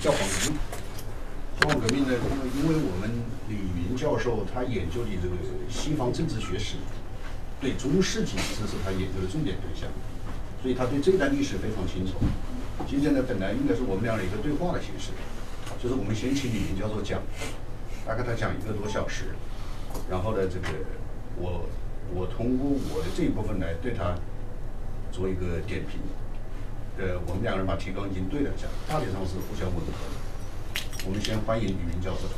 教皇革命。教皇革命呢，因为因为我们李云教授他研究的这个西方政治学史，对中世纪这是他研究的重点对象，所以他对这段历史非常清楚。今天呢，本来应该是我们俩的一个对话的形式，就是我们先请李云教授讲，大概他讲一个多小时，然后呢，这个我我通过我的这一部分来对他做一个点评。呃，我们两个人把提纲已经对了一下，大体上是互相吻合的。我们先欢迎李明教授。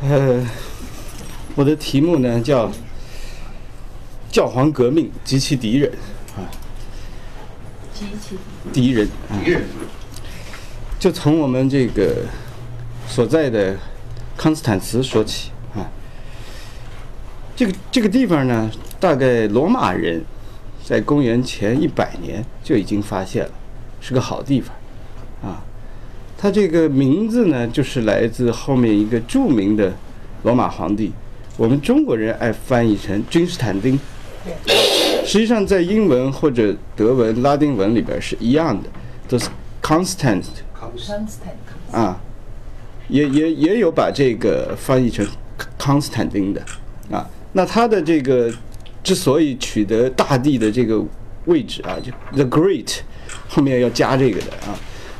呃，我的题目呢叫“教皇革命及其敌人”啊，及其敌人啊，敌人，就从我们这个所在的康斯坦茨说起啊。这个这个地方呢，大概罗马人在公元前一百年就已经发现了，是个好地方啊。它这个名字呢，就是来自后面一个著名的罗马皇帝，我们中国人爱翻译成君士坦丁。实际上，在英文或者德文、拉丁文里边是一样的，都是 constant 啊，也也也有把这个翻译成康斯坦丁的啊。那他的这个之所以取得大帝的这个位置啊，就 the great 后面要加这个的啊，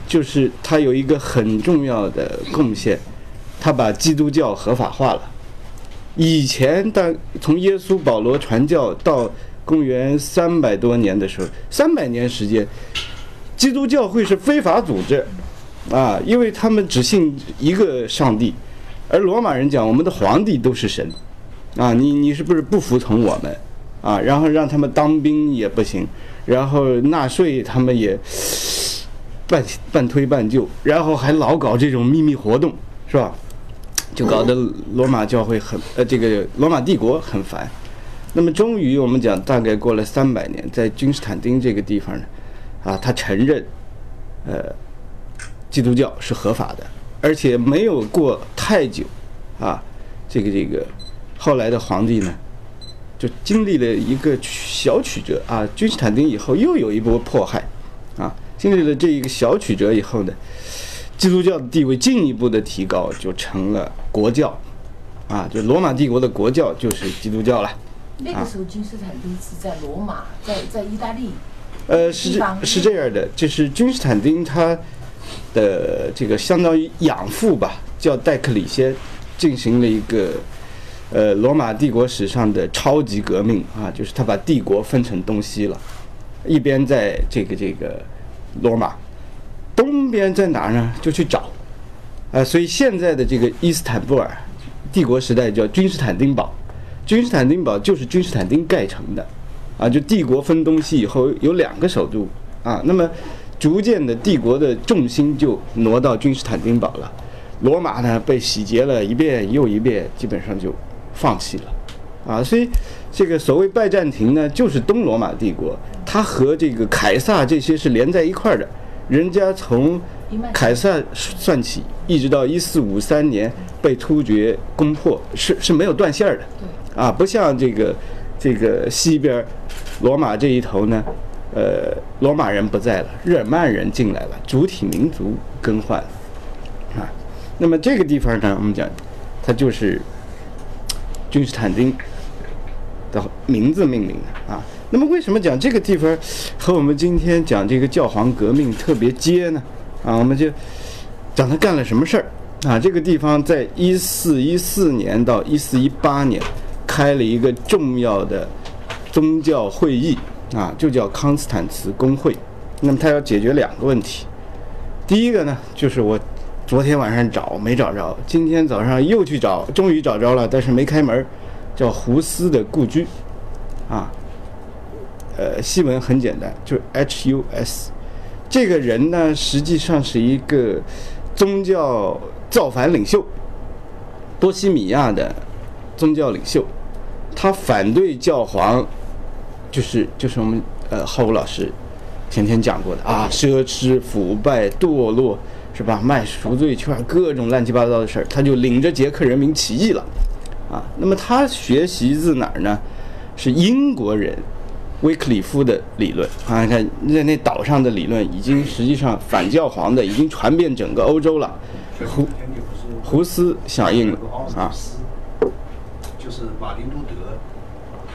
就是他有一个很重要的贡献，他把基督教合法化了。以前的从耶稣保罗传教到公元三百多年的时候，三百年时间，基督教会是非法组织，啊，因为他们只信一个上帝，而罗马人讲我们的皇帝都是神，啊，你你是不是不服从我们，啊，然后让他们当兵也不行，然后纳税他们也半半推半就，然后还老搞这种秘密活动，是吧？就搞得罗马教会很呃，这个罗马帝国很烦。那么终于我们讲，大概过了三百年，在君士坦丁这个地方呢，啊，他承认，呃，基督教是合法的，而且没有过太久，啊，这个这个后来的皇帝呢，就经历了一个小曲折啊。君士坦丁以后又有一波迫害，啊，经历了这一个小曲折以后呢，基督教的地位进一步的提高，就成了国教，啊，就罗马帝国的国教就是基督教了。那个时候君士坦丁是在罗马，在在意大利，呃，是这是这样的，就是君士坦丁他的这个相当于养父吧，叫戴克里先，进行了一个呃罗马帝国史上的超级革命啊，就是他把帝国分成东西了，一边在这个这个罗马，东边在哪儿呢？就去找，啊、所以现在的这个伊斯坦布尔，帝国时代叫君士坦丁堡，君士坦丁堡就是君士坦丁盖成的，啊，就帝国分东西以后有两个首都。啊，那么逐渐的帝国的重心就挪到君士坦丁堡了，罗马呢被洗劫了一遍又一遍，基本上就放弃了，啊，所以这个所谓拜占庭呢，就是东罗马帝国，它和这个凯撒这些是连在一块儿的，人家从凯撒算起，一直到一四五三年被突厥攻破，是是没有断线儿的。啊，不像这个这个西边罗马这一头呢，呃，罗马人不在了，日耳曼人进来了，主体民族更换了啊。那么这个地方呢，我们讲，它就是君士坦丁的名字命名的啊。那么为什么讲这个地方和我们今天讲这个教皇革命特别接呢？啊，我们就讲他干了什么事儿啊？这个地方在一四一四年到一四一八年开了一个重要的宗教会议啊，就叫康斯坦茨公会。那么他要解决两个问题，第一个呢，就是我昨天晚上找没找着，今天早上又去找，终于找着了，但是没开门，叫胡斯的故居啊。呃，西文很简单，就是 H U S。这个人呢，实际上是一个宗教造反领袖，波西米亚的宗教领袖。他反对教皇，就是就是我们呃浩武老师前天讲过的啊，奢侈、腐败、堕落，是吧？卖赎罪券，各种乱七八糟的事儿，他就领着捷克人民起义了，啊，那么他学习自哪儿呢？是英国人威克里夫的理论啊，你看在那岛上的理论已经实际上反教皇的已经传遍整个欧洲了，胡胡斯响应了啊。就是马丁路德，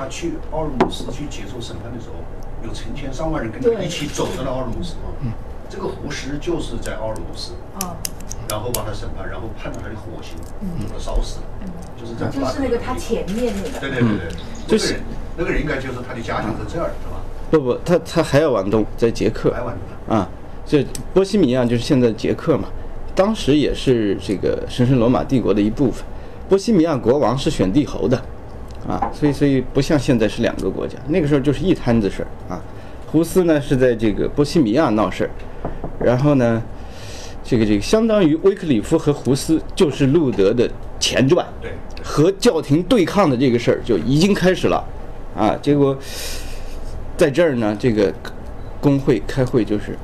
他去奥尔姆斯去接受审判的时候，有成千上万人跟他一起走到了奥尔姆斯。啊。这个胡适就是在奥尔姆斯，哦，然后把他审判，然后判了他的火刑，把他烧死了，就是在就是那个他前面那个，对对对对，那个人那个人应该就是他的家乡在这儿，是吧？不不，他他还要往东，在捷克。还往东。啊，这波西米亚就是现在捷克嘛，当时也是这个神圣罗马帝国的一部分。波西米亚国王是选帝侯的，啊，所以所以不像现在是两个国家，那个时候就是一摊子事儿啊。胡斯呢是在这个波西米亚闹事儿，然后呢，这个这个相当于威克里夫和胡斯就是路德的前传，对，和教廷对抗的这个事儿就已经开始了，啊，结果在这儿呢，这个工会开会就是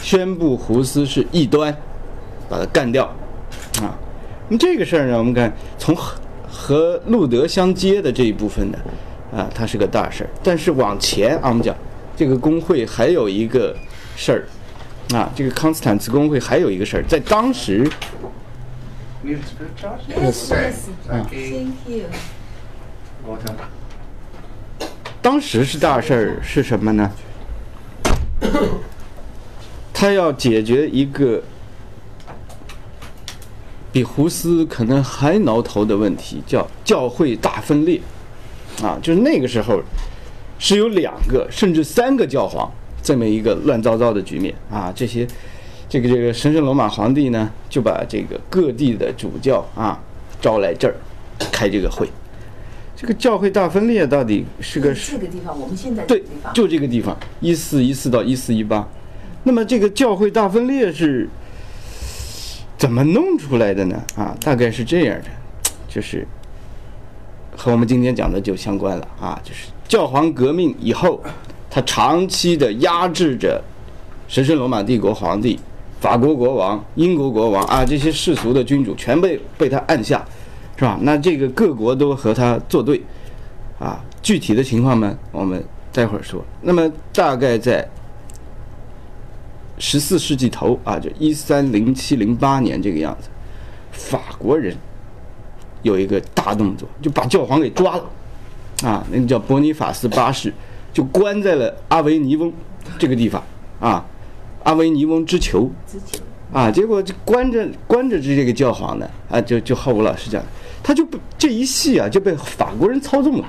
宣布胡斯是异端，把他干掉，啊。那么这个事儿呢，我们看从和和路德相接的这一部分呢，啊，它是个大事儿。但是往前啊，我们讲这个工会还有一个事儿，啊，这个康斯坦茨工会还有一个事儿，在当时，Yes, yes. Thank you. 当时是大事儿是什么呢？他要解决一个比胡斯可能还挠头的问题，叫教会大分裂。啊，就是那个时候是有两个甚至三个教皇这么一个乱糟糟的局面啊。这些这个这个神圣罗马皇帝呢，就把这个各地的主教啊招来这儿开这个会。这个教会大分裂到底是个这个地方，我们现在对就这个地方，一四一四到一四一八。那么这个教会大分裂是怎么弄出来的呢？啊，大概是这样的，就是和我们今天讲的就相关了啊，就是教皇革命以后，他长期的压制着神圣罗马帝国皇帝、法国国王、英国国王啊这些世俗的君主全被被他按下，是吧？那这个各国都和他作对，啊，具体的情况呢，我们待会儿说。那么大概在十四世纪头啊，就一三零七零八年这个样子，法国人有一个大动作，就把教皇给抓了，啊，那个叫伯尼法斯八世，就关在了阿维尼翁这个地方啊，阿维尼翁之囚。啊，结果就关着关着这这个教皇呢，啊，就就浩武老师讲，他就不这一系啊就被法国人操纵了，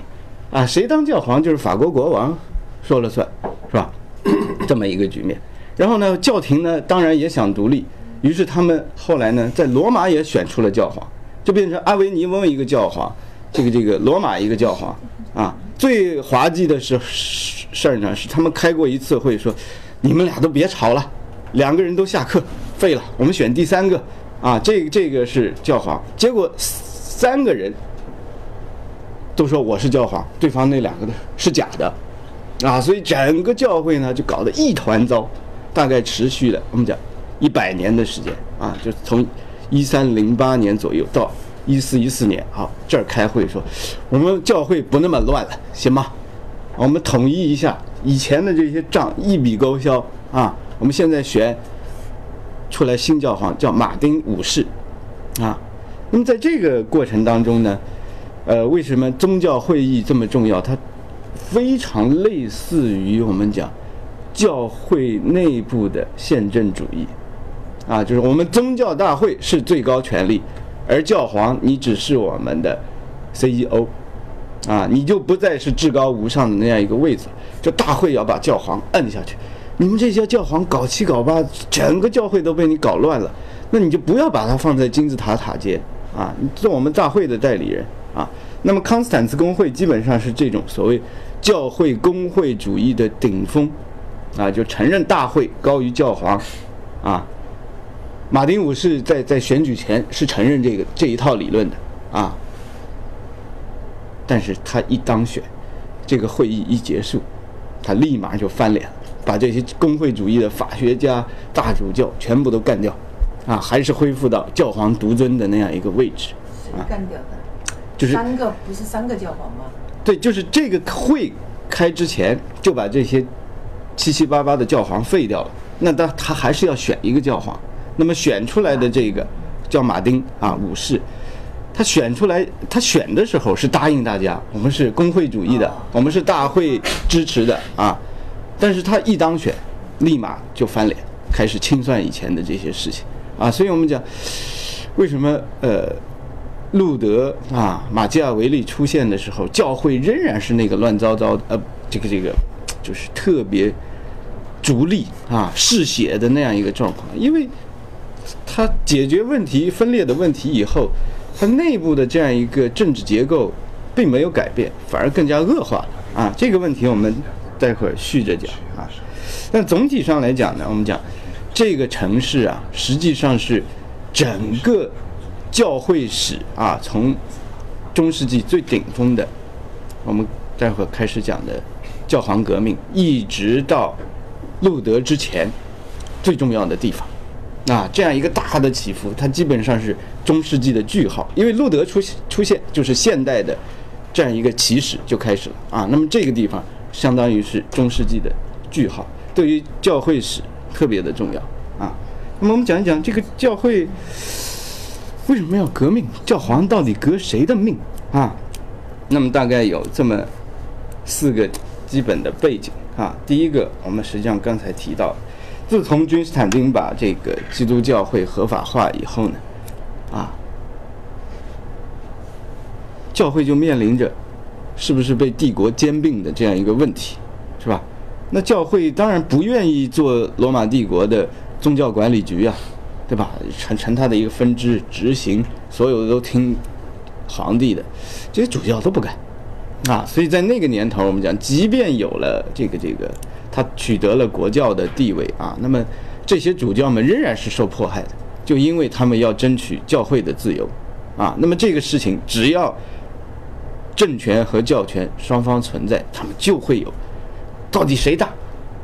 啊，谁当教皇就是法国国王说了算，是吧？这么一个局面。然后呢，教廷呢当然也想独立，于是他们后来呢在罗马也选出了教皇，就变成阿维尼翁一个教皇，这个这个罗马一个教皇，啊，最滑稽的是事事儿呢是他们开过一次会说，你们俩都别吵了。两个人都下课，废了，我们选第三个啊，这个这个是教皇。结果三个人都说我是教皇，对方那两个呢是假的，啊，所以整个教会呢就搞得一团糟，大概持续了我们讲一百年的时间啊，就从一三零八年左右到一四一四年，好这儿开会说，我们教会不那么乱了，行吗？我们统一一下以前的这些账，一笔勾销啊！我们现在选出来新教皇，叫马丁五世，啊。那么在这个过程当中呢，呃，为什么宗教会议这么重要？它非常类似于我们讲教会内部的宪政主义，啊，就是我们宗教大会是最高权力，而教皇你只是我们的 CEO。啊，你就不再是至高无上的那样一个位置，就大会要把教皇摁下去。你们这些教皇搞七搞八，整个教会都被你搞乱了，那你就不要把它放在金字塔塔尖啊！你做我们大会的代理人啊。那么康斯坦茨公会基本上是这种所谓教会工会主义的顶峰啊，就承认大会高于教皇啊。马丁五世在在选举前是承认这个这一套理论的啊。但是他一当选，这个会议一结束，他立马就翻脸了，把这些工会主义的法学家、大主教全部都干掉，啊，还是恢复到教皇独尊的那样一个位置。谁干掉的？就是三个不是三个教皇吗？对，就是这个会开之前就把这些七七八八的教皇废掉了。那他他还是要选一个教皇，那么选出来的这个叫马丁啊武士，他选出来，他选的时候是答应大家，我们是工会主义的，我们是大会支持的啊。但是他一当选，立马就翻脸，开始清算以前的这些事情啊。所以我们讲，为什么呃？路德啊，马基雅维利出现的时候，教会仍然是那个乱糟糟的，呃，这个这个，就是特别逐利啊、嗜血的那样一个状况。因为他解决问题、分裂的问题以后，他内部的这样一个政治结构并没有改变，反而更加恶化了啊。这个问题我们待会儿续着讲啊。但总体上来讲呢，我们讲这个城市啊，实际上是整个。教会史啊，从中世纪最顶峰的，我们待会儿开始讲的教皇革命，一直到路德之前最重要的地方，啊，这样一个大的起伏，它基本上是中世纪的句号。因为路德出现出现，就是现代的这样一个起始就开始了啊。那么这个地方相当于是中世纪的句号，对于教会史特别的重要啊。那么我们讲一讲这个教会。为什么要革命？教皇到底革谁的命啊？那么大概有这么四个基本的背景啊。第一个，我们实际上刚才提到，自从君士坦丁把这个基督教会合法化以后呢，啊，教会就面临着是不是被帝国兼并的这样一个问题，是吧？那教会当然不愿意做罗马帝国的宗教管理局啊。对吧？成成他的一个分支，执行所有的都听皇帝的，这些主教都不干啊。所以在那个年头，我们讲，即便有了这个这个，他取得了国教的地位啊，那么这些主教们仍然是受迫害的，就因为他们要争取教会的自由啊。那么这个事情，只要政权和教权双方存在，他们就会有到底谁大，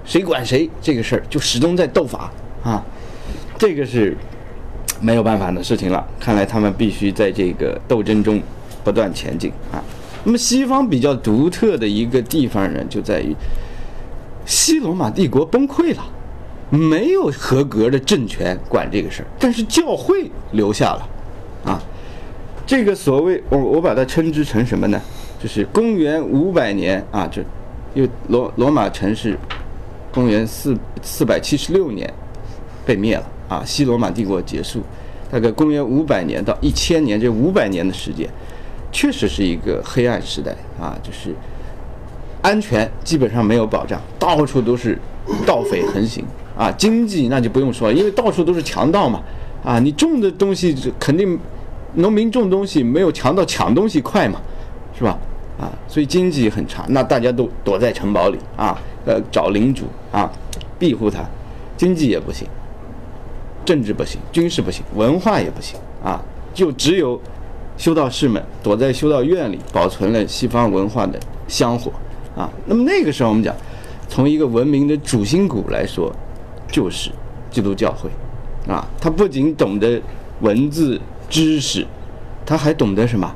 谁管谁这个事儿，就始终在斗法啊。这个是没有办法的事情了。看来他们必须在这个斗争中不断前进啊。那么西方比较独特的一个地方呢，就在于西罗马帝国崩溃了，没有合格的政权管这个事儿，但是教会留下了啊。这个所谓我我把它称之成什么呢？就是公元五百年啊，就因为罗罗马城市公元四四百七十六年被灭了。啊，西罗马帝国结束，大概公元五百年到一千年，这五百年的时间，确实是一个黑暗时代啊，就是安全基本上没有保障，到处都是盗匪横行啊，经济那就不用说，因为到处都是强盗嘛，啊，你种的东西肯定农民种东西没有强盗抢东西快嘛，是吧？啊，所以经济很差，那大家都躲在城堡里啊，呃，找领主啊，庇护他，经济也不行。政治不行，军事不行，文化也不行啊！就只有修道士们躲在修道院里，保存了西方文化的香火啊。那么那个时候，我们讲，从一个文明的主心骨来说，就是基督教会啊。他不仅懂得文字知识，他还懂得什么？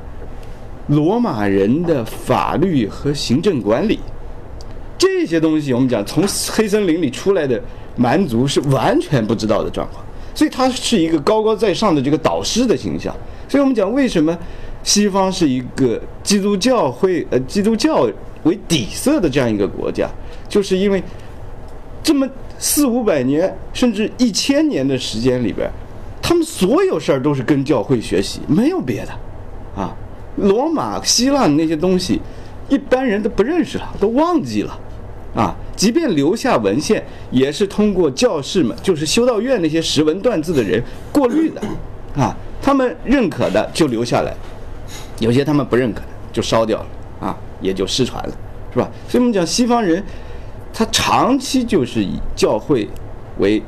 罗马人的法律和行政管理这些东西，我们讲从黑森林里出来的蛮族是完全不知道的状况。所以他是一个高高在上的这个导师的形象。所以我们讲，为什么西方是一个基督教会呃基督教为底色的这样一个国家，就是因为这么四五百年甚至一千年的时间里边，他们所有事儿都是跟教会学习，没有别的啊。罗马、希腊那些东西，一般人都不认识了，都忘记了。啊，即便留下文献，也是通过教士们，就是修道院那些识文断字的人过滤的，啊，他们认可的就留下来，有些他们不认可的就烧掉了，啊，也就失传了，是吧？所以我们讲西方人，他长期就是以教会为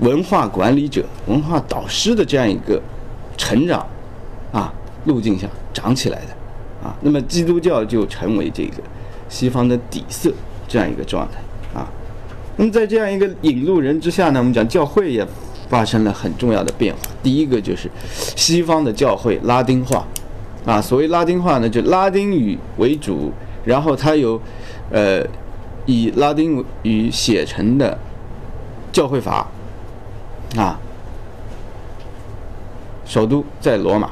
文化管理者、文化导师的这样一个成长啊路径下长起来的，啊，那么基督教就成为这个西方的底色。这样一个状态啊，那么在这样一个引路人之下呢，我们讲教会也发生了很重要的变化。第一个就是西方的教会拉丁化，啊，所谓拉丁化呢，就拉丁语为主，然后它有，呃，以拉丁语写成的教会法，啊，首都在罗马，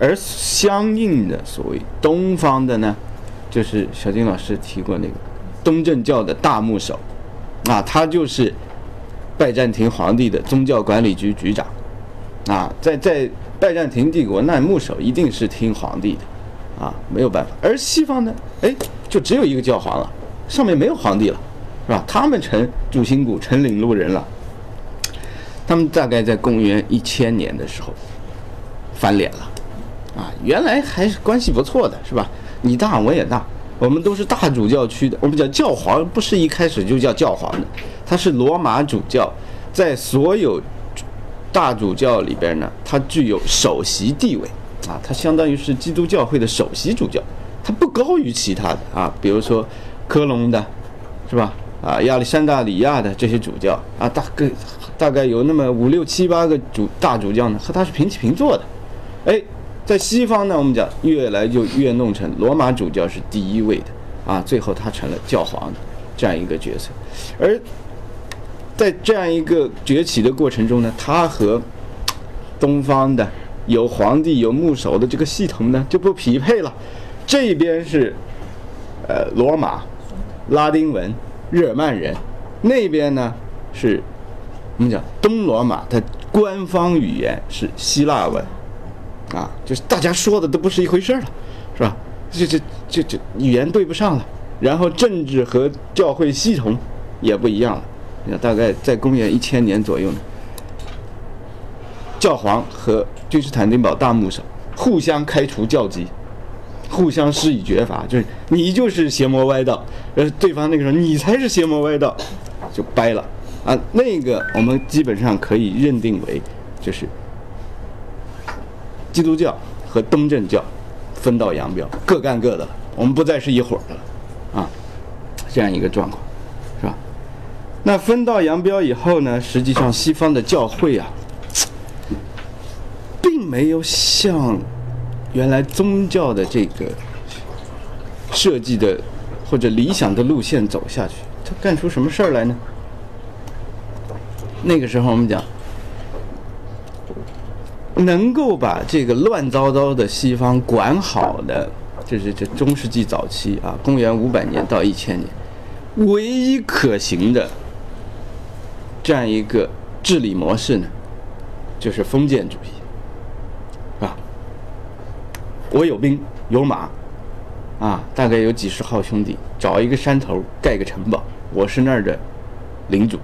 而相应的所谓东方的呢，就是小金老师提过那个东正教的大牧首，啊，他就是拜占庭皇帝的宗教管理局局长，啊，在在拜占庭帝国，那牧首一定是听皇帝的，啊，没有办法。而西方呢，哎，就只有一个教皇了，上面没有皇帝了，是吧？他们成主心骨，成领路人了。他们大概在公元一千年的时候翻脸了，啊，原来还是关系不错的，是吧？你大我也大，我们都是大主教区的。我们讲教皇不是一开始就叫教皇的，他是罗马主教，在所有大主教里边呢，他具有首席地位，啊，他相当于是基督教会的首席主教，他不高于其他的啊，比如说科隆的，是吧？啊，亚历山大里亚的这些主教啊，大概大概有那么五六七八个主大主教呢，和他是平起平坐的。哎，在西方呢，我们讲越来就越弄成罗马主教是第一位的啊，最后他成了教皇这样一个角色。而在这样一个崛起的过程中呢，他和东方的有皇帝有牧首的这个系统呢就不匹配了。这边是呃罗马拉丁文。日耳曼人，那边呢是，我们讲东罗马，它官方语言是希腊文，啊，就是大家说的都不是一回事了，是吧？这这这这语言对不上了，然后政治和教会系统也不一样了。那，大概在公元一千年左右呢，教皇和君士坦丁堡大牧首互相开除教籍。互相施以绝罚，就是你就是邪魔歪道，呃，对方那个时候你才是邪魔歪道，就掰了啊。那个我们基本上可以认定为，就是基督教和东正教分道扬镳，各干各的，我们不再是一伙的了，啊，这样一个状况，那分道扬镳以后呢，实际上西方的教会啊，并没有像。原来宗教的这个设计的或者理想的路线走下去，他干出什么事儿来呢？那个时候我们讲，能够把这个乱糟糟的西方管好的，就是这中世纪早期啊，公元五百年到一千年，唯一可行的这样一个治理模式呢，就是封建主义。是吧我有兵有马，啊，大概有几十号兄弟，找一个山头盖个城堡，我是那儿的领主，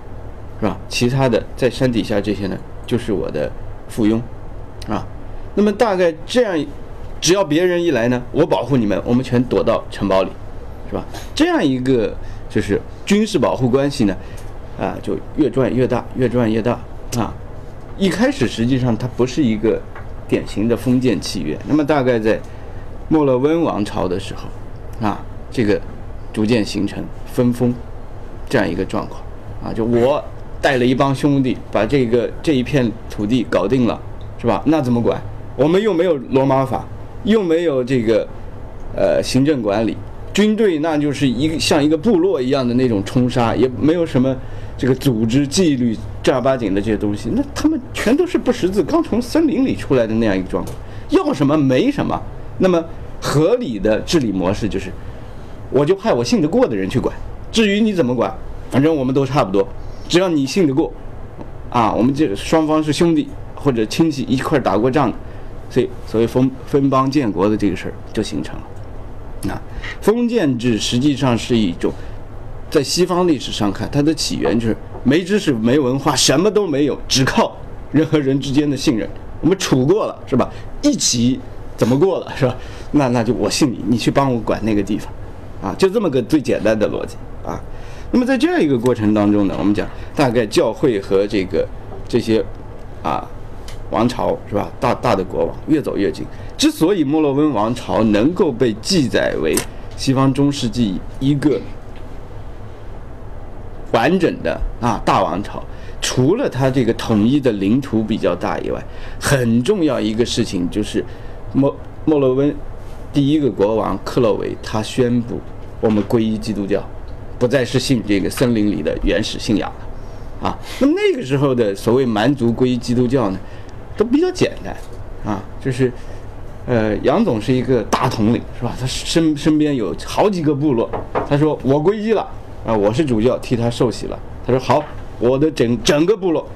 是吧？其他的在山底下这些呢，就是我的附庸，啊，那么大概这样，只要别人一来呢，我保护你们，我们全躲到城堡里，是吧？这样一个就是军事保护关系呢，啊，就越转越大，越转越大，啊，一开始实际上它不是一个。典型的封建契约，那么大概在莫勒温王朝的时候，啊，这个逐渐形成分封这样一个状况，啊，就我带了一帮兄弟把这个这一片土地搞定了，是吧？那怎么管？我们又没有罗马法，又没有这个呃行政管理，军队那就是一个像一个部落一样的那种冲杀，也没有什么这个组织纪律。正儿八经的这些东西，那他们全都是不识字，刚从森林里出来的那样一个状况，要什么没什么。那么合理的治理模式就是，我就派我信得过的人去管，至于你怎么管，反正我们都差不多，只要你信得过，啊，我们这双方是兄弟或者亲戚一块打过仗的，所以所谓分分邦建国的这个事儿就形成了。那封建制实际上是一种，在西方历史上看，它的起源就是。没知识、没文化，什么都没有，只靠人和人之间的信任。我们处过了，是吧？一起怎么过了，是吧？那那就我信你，你去帮我管那个地方，啊，就这么个最简单的逻辑啊。那么在这样一个过程当中呢，我们讲大概教会和这个这些啊王朝是吧？大大的国王越走越近。之所以莫洛温王朝能够被记载为西方中世纪一个。完整的啊大王朝，除了他这个统一的领土比较大以外，很重要一个事情就是莫莫洛温第一个国王克洛维他宣布我们皈依基督教，不再是信这个森林里的原始信仰了啊。那么那个时候的所谓蛮族皈依基督教呢，都比较简单啊，就是。呃，杨总是一个大统领，是吧？他身身边有好几个部落。他说我皈依了啊，我是主教，替他受洗了。他说好，我的整整个部落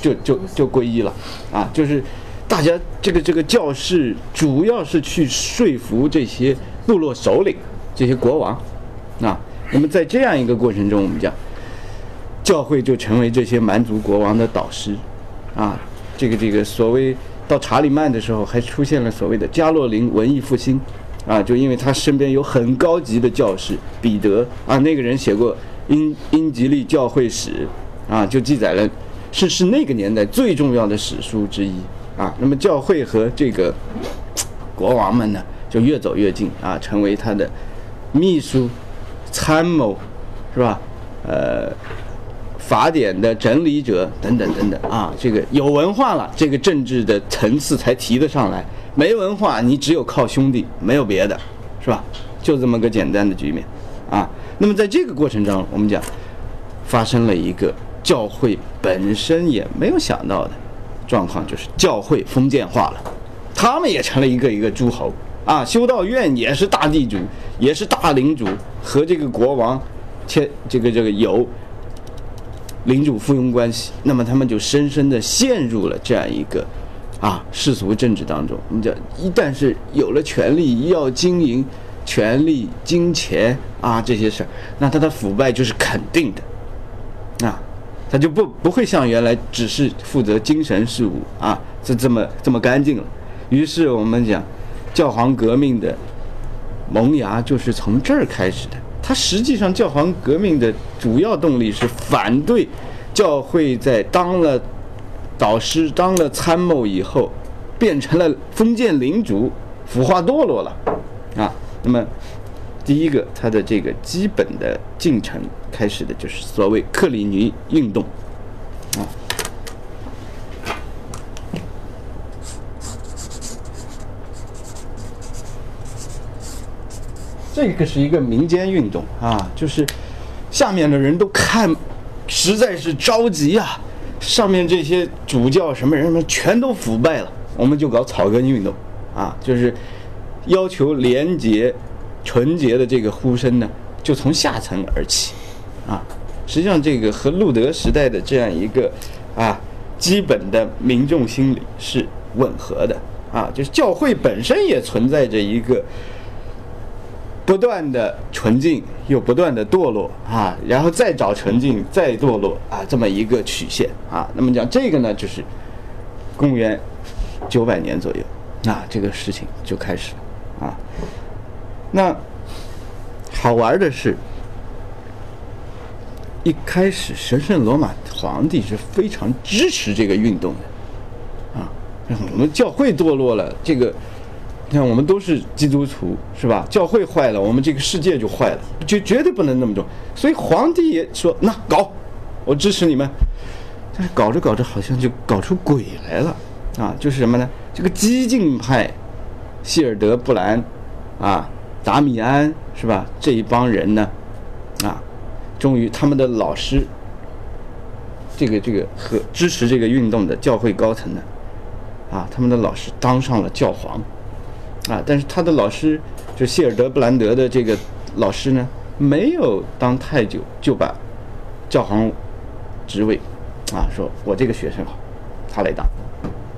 就就就皈依了啊，就是大家这个这个教士主要是去说服这些部落首领、这些国王啊。那么在这样一个过程中，我们讲教会就成为这些蛮族国王的导师啊。这个这个所谓。到查理曼的时候，还出现了所谓的加洛林文艺复兴，啊，就因为他身边有很高级的教士彼得啊，那个人写过《英英吉利教会史》，啊，就记载了，是是那个年代最重要的史书之一啊。那么教会和这个国王们呢，就越走越近啊，成为他的秘书、参谋，是吧？呃。法典的整理者等等等等啊，这个有文化了，这个政治的层次才提得上来。没文化，你只有靠兄弟，没有别的，是吧？就这么个简单的局面啊。那么在这个过程中，我们讲发生了一个教会本身也没有想到的状况，就是教会封建化了，他们也成了一个一个诸侯啊。修道院也是大地主，也是大领主，和这个国王签这个这个有。领主附庸关系，那么他们就深深地陷入了这样一个啊世俗政治当中。你讲，一旦是有了权力，要经营权力、金钱啊这些事儿，那他的腐败就是肯定的啊，他就不不会像原来只是负责精神事务啊，这这么这么干净了。于是我们讲，教皇革命的萌芽就是从这儿开始的。他实际上，教皇革命的主要动力是反对教会在当了导师、当了参谋以后，变成了封建领主，腐化堕落了啊。那么，第一个，他的这个基本的进程开始的就是所谓克里尼运动啊。这个是一个民间运动啊，就是下面的人都看，实在是着急啊。上面这些主教什么人什么全都腐败了，我们就搞草根运动啊，就是要求廉洁、纯洁的这个呼声呢，就从下层而起啊。实际上，这个和路德时代的这样一个啊基本的民众心理是吻合的啊，就是教会本身也存在着一个。不断的纯净又不断的堕落啊，然后再找纯净再堕落啊，这么一个曲线啊。那么讲这个呢，就是公元九百年左右，那这个事情就开始了啊。那好玩的是，一开始神圣罗马皇帝是非常支持这个运动的啊。我们教会堕落了，这个。你看，我们都是基督徒，是吧？教会坏了，我们这个世界就坏了，绝绝对不能那么做。所以皇帝也说：“那搞，我支持你们。”但是搞着搞着，好像就搞出鬼来了啊！就是什么呢？这个激进派，希尔德布兰，啊，达米安，是吧？这一帮人呢，啊，终于他们的老师，这个这个和支持这个运动的教会高层呢，啊，他们的老师当上了教皇。啊！但是他的老师，就谢尔德布兰德的这个老师呢，没有当太久就把教皇职位，啊，说我这个学生好，他来当，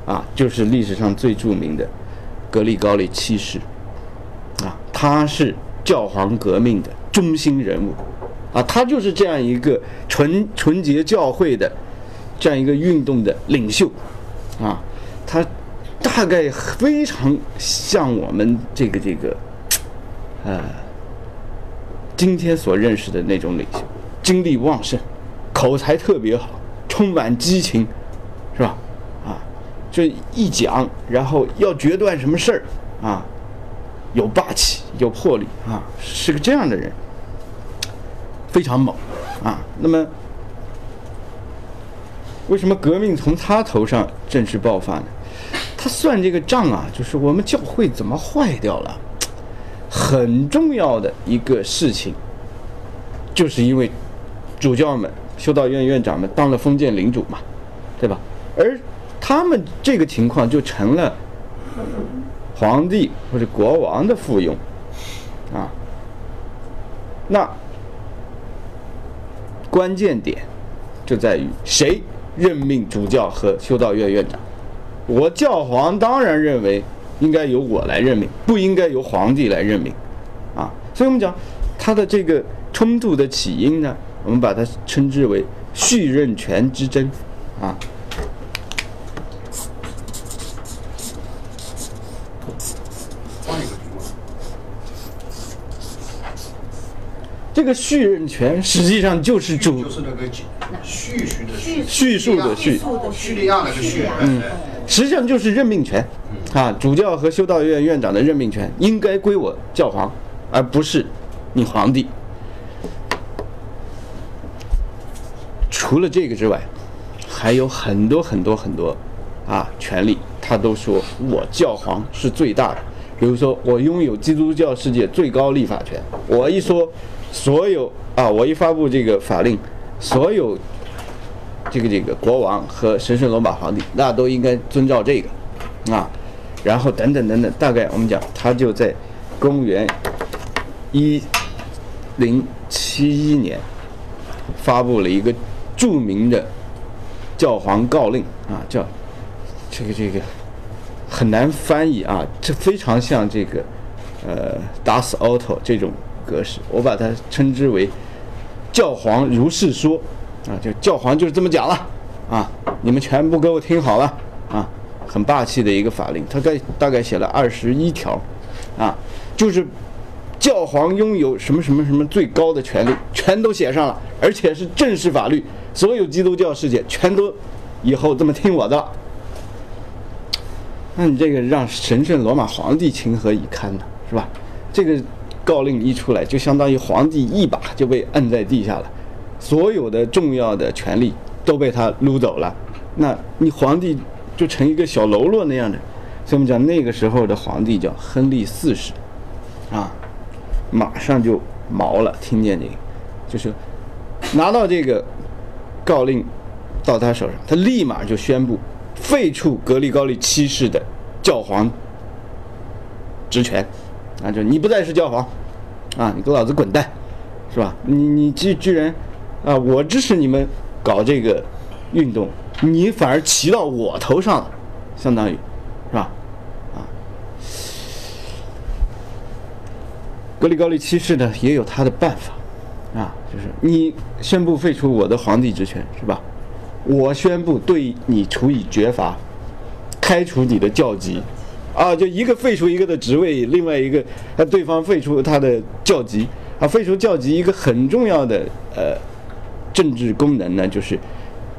啊，就是历史上最著名的格里高利七世，啊，他是教皇革命的中心人物，啊，他就是这样一个纯纯洁教会的这样一个运动的领袖，啊，他。大概非常像我们这个这个，呃，今天所认识的那种领袖，精力旺盛，口才特别好，充满激情，是吧？啊，就一讲，然后要决断什么事儿，啊，有霸气，有魄力，啊，是个这样的人，非常猛，啊。那么为什么革命从他头上正式爆发呢？他算这个账啊，就是我们教会怎么坏掉了，很重要的一个事情，就是因为主教们、修道院院长们当了封建领主嘛，对吧？而他们这个情况就成了皇帝或者国王的附庸啊。那关键点就在于谁任命主教和修道院院长。我教皇当然认为应该由我来任命，不应该由皇帝来任命，啊，所以我们讲他的这个冲突的起因呢，我们把它称之为续任权之争，啊。这个续任权实际上就是主就是那个叙述的叙，叙述的叙叙利亚那个叙，嗯哎实际上就是任命权，啊，主教和修道院院长的任命权应该归我教皇，而不是你皇帝。除了这个之外，还有很多很多很多啊权利，他都说我教皇是最大的。比如说，我拥有基督教世界最高立法权。我一说，所有啊，我一发布这个法令，所有这个这个国王和神圣罗马皇帝，那都应该遵照这个，啊，然后等等等等，大概我们讲，他就在公元一零七一年发布了一个著名的教皇告令啊，叫这个这个很难翻译啊，这非常像这个呃 Das Auto 这种格式，我把它称之为教皇如是说啊，就教皇就是这么讲了啊，你们全部给我听好了啊，很霸气的一个法令，他概大概写了二十一条啊，就是教皇拥有什么什么什么最高的权利，全都写上了，而且是正式法律，所有基督教世界全都以后这么听我的了。那你这个让神圣罗马皇帝情何以堪呢？是吧？这个告令一出来，就相当于皇帝一把就被摁在地下了，所有的重要的权利都被他撸走了。那你皇帝就成一个小喽啰那样的。所以我们讲那个时候的皇帝叫亨利四世，啊，马上就毛了，听见这个，就是拿到这个告令到他手上，他立马就宣布废除格里高利七世的教皇职权，啊，就你不再是教皇，啊，你给老子滚蛋，是吧？你你居居然，啊，我支持你们搞这个运动，你反而骑到我头上了，相当于，是吧？啊，格里高利七世呢也有他的办法，啊，就是你宣布废除我的皇帝职权，是吧？我宣布对你处以绝罚，开除你的教籍，啊，就一个废除一个的职位，另外一个呃对方废除他的教籍，啊，废除教籍一个很重要的呃政治功能呢，就是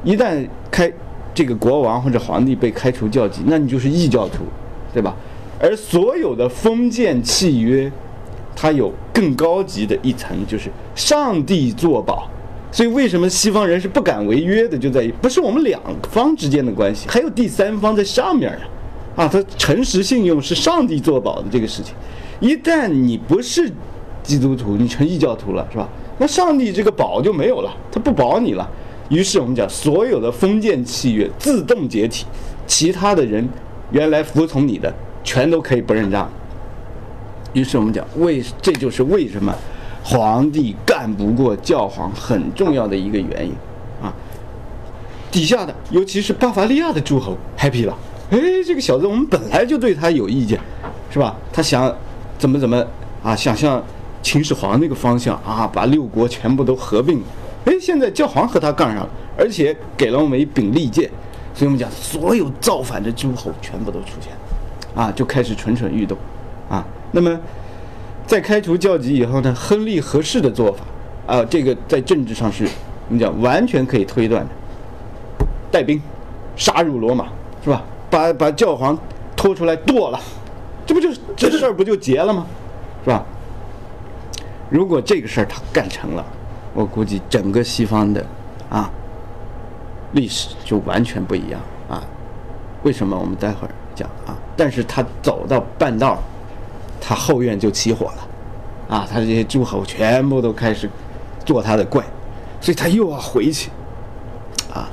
一旦开这个国王或者皇帝被开除教籍，那你就是异教徒，对吧？而所有的封建契约，它有更高级的一层，就是上帝作保。所以为什么西方人是不敢违约的，就在于不是我们两方之间的关系，还有第三方在上面呢，啊，他诚实信用是上帝作保的这个事情，一旦你不是基督徒，你成异教徒了，是吧？那上帝这个保就没有了，他不保你了。于是我们讲，所有的封建契约自动解体，其他的人原来服从你的，全都可以不认账。于是我们讲，为这就是为什么。皇帝干不过教皇，很重要的一个原因，啊，底下的尤其是巴伐利亚的诸侯 happy 了，哎，这个小子我们本来就对他有意见，是吧？他想怎么怎么啊，想向秦始皇那个方向啊，把六国全部都合并，哎，现在教皇和他杠上了，而且给了我们一柄利剑，所以我们讲所有造反的诸侯全部都出现，啊，就开始蠢蠢欲动，啊，那么。在开除教籍以后呢，亨利合适的做法啊，这个在政治上是，我们讲完全可以推断的，带兵杀入罗马，是吧？把把教皇拖出来剁了，这不就这事儿不就结了吗？是吧？如果这个事儿他干成了，我估计整个西方的啊历史就完全不一样啊。为什么？我们待会儿讲啊。但是他走到半道儿，他后院就起火了，啊，他这些诸侯全部都开始做他的怪，所以他又要回去，啊，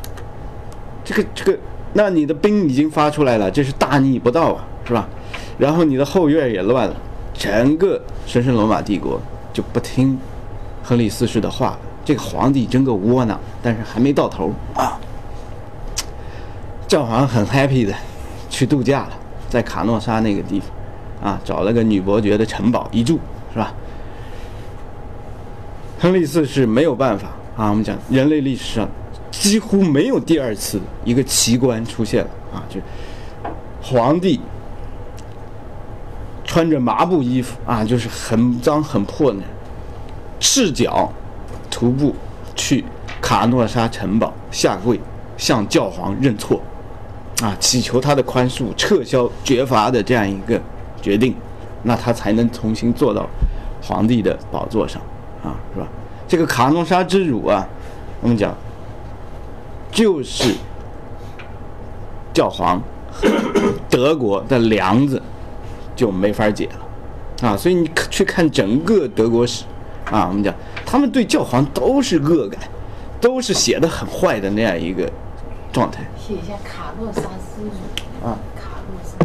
这个这个，那你的兵已经发出来了，这是大逆不道啊，是吧？然后你的后院也乱了，整个神圣罗马帝国就不听亨利四世的话了。这个皇帝真个窝囊，但是还没到头啊。教皇很 happy 的去度假了，在卡诺沙那个地方，啊，找了个女伯爵的城堡一住，是吧？亨利四世没有办法啊，我们讲人类历史上几乎没有第二次一个奇观出现了啊，就皇帝穿着麻布衣服啊，就是很脏很破的，赤脚徒步去卡诺沙城堡下跪，向教皇认错。啊，祈求他的宽恕，撤销绝罚的这样一个决定，那他才能重新坐到皇帝的宝座上，啊，是吧？这个卡诺沙之辱啊，我们讲就是教皇德国的梁子就没法解了，啊，所以你去看整个德国史，啊，我们讲他们对教皇都是恶感，都是写的很坏的那样一个状态。写一下卡洛萨斯语啊，卡洛萨。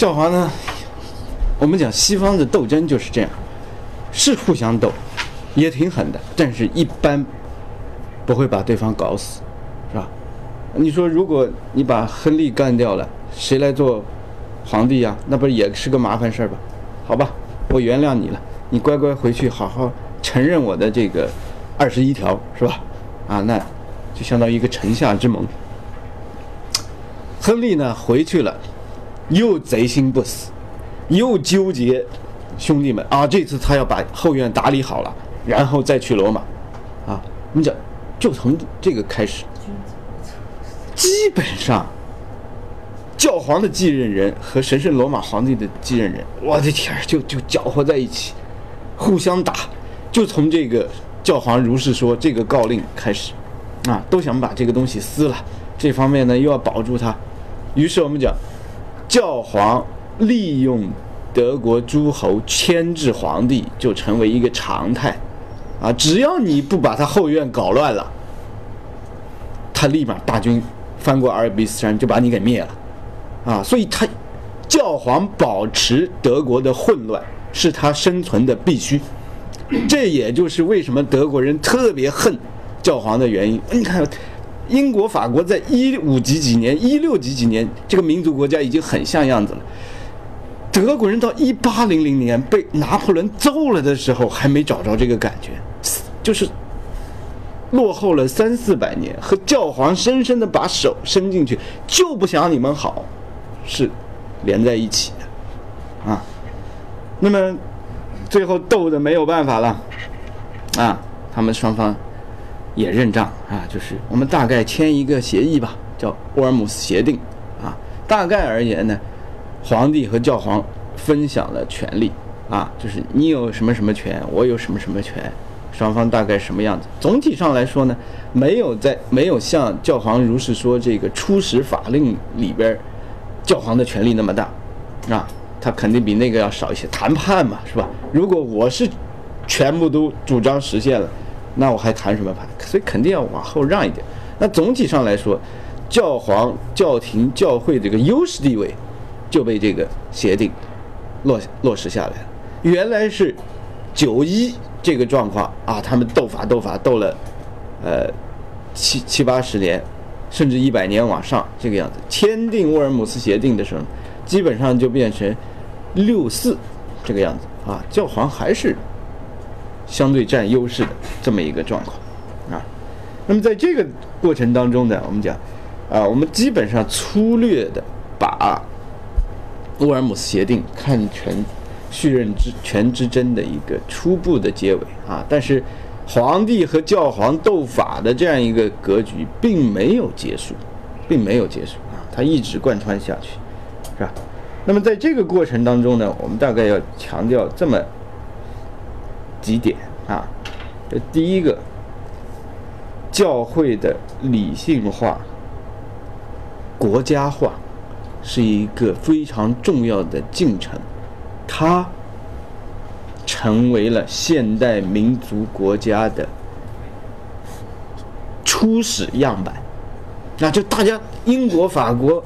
教皇呢，我们讲西方的斗争就是这样，是互相斗，也挺狠的，但是一般不会把对方搞死，是吧？你说如果你把亨利干掉了，谁来做皇帝呀？那不是也是个麻烦事儿吧？好吧，我原谅你了，你乖乖回去好好承认我的这个二十一条，是吧？啊，那就相当于一个城下之盟。亨利呢回去了。又贼心不死，又纠结兄弟们啊！这次他要把后院打理好了，然后再去罗马，啊！我们讲，就从这个开始，基本上教皇的继任人和神圣罗马皇帝的继任人，我的天儿，就就搅和在一起，互相打，就从这个教皇如是说这个告令开始，啊，都想把这个东西撕了。这方面呢，又要保住它，于是我们讲。教皇利用德国诸侯牵制皇帝，就成为一个常态，啊，只要你不把他后院搞乱了，他立马大军翻过阿尔卑斯山就把你给灭了，啊，所以他教皇保持德国的混乱是他生存的必须，这也就是为什么德国人特别恨教皇的原因。你看。英国、法国在一五几几年、一六几几年，这个民族国家已经很像样子了。德国人到一八零零年被拿破仑揍了的时候，还没找着这个感觉，就是落后了三四百年，和教皇深深的把手伸进去，就不想你们好，是连在一起的啊。那么最后斗的没有办法了啊，他们双方。也认账啊，就是我们大概签一个协议吧，叫沃尔姆斯协定啊。大概而言呢，皇帝和教皇分享了权利啊，就是你有什么什么权，我有什么什么权，双方大概什么样子。总体上来说呢，没有在没有像教皇如是说这个初始法令里边教皇的权力那么大啊，他肯定比那个要少一些。谈判嘛，是吧？如果我是全部都主张实现了。那我还谈什么判？所以肯定要往后让一点。那总体上来说，教皇、教廷、教会这个优势地位就被这个协定落落实下来了。原来是九一这个状况啊，他们斗法斗法斗了呃七七八十年，甚至一百年往上这个样子。签订沃尔姆斯协定的时候，基本上就变成六四这个样子啊，教皇还是。相对占优势的这么一个状况，啊，那么在这个过程当中呢，我们讲，啊，我们基本上粗略的把乌尔姆斯协定看成续任之权之争的一个初步的结尾啊，但是皇帝和教皇斗法的这样一个格局并没有结束，并没有结束啊，它一直贯穿下去，是吧？那么在这个过程当中呢，我们大概要强调这么几点啊。这第一个，教会的理性化、国家化是一个非常重要的进程，它成为了现代民族国家的初始样板。那就大家英国、法国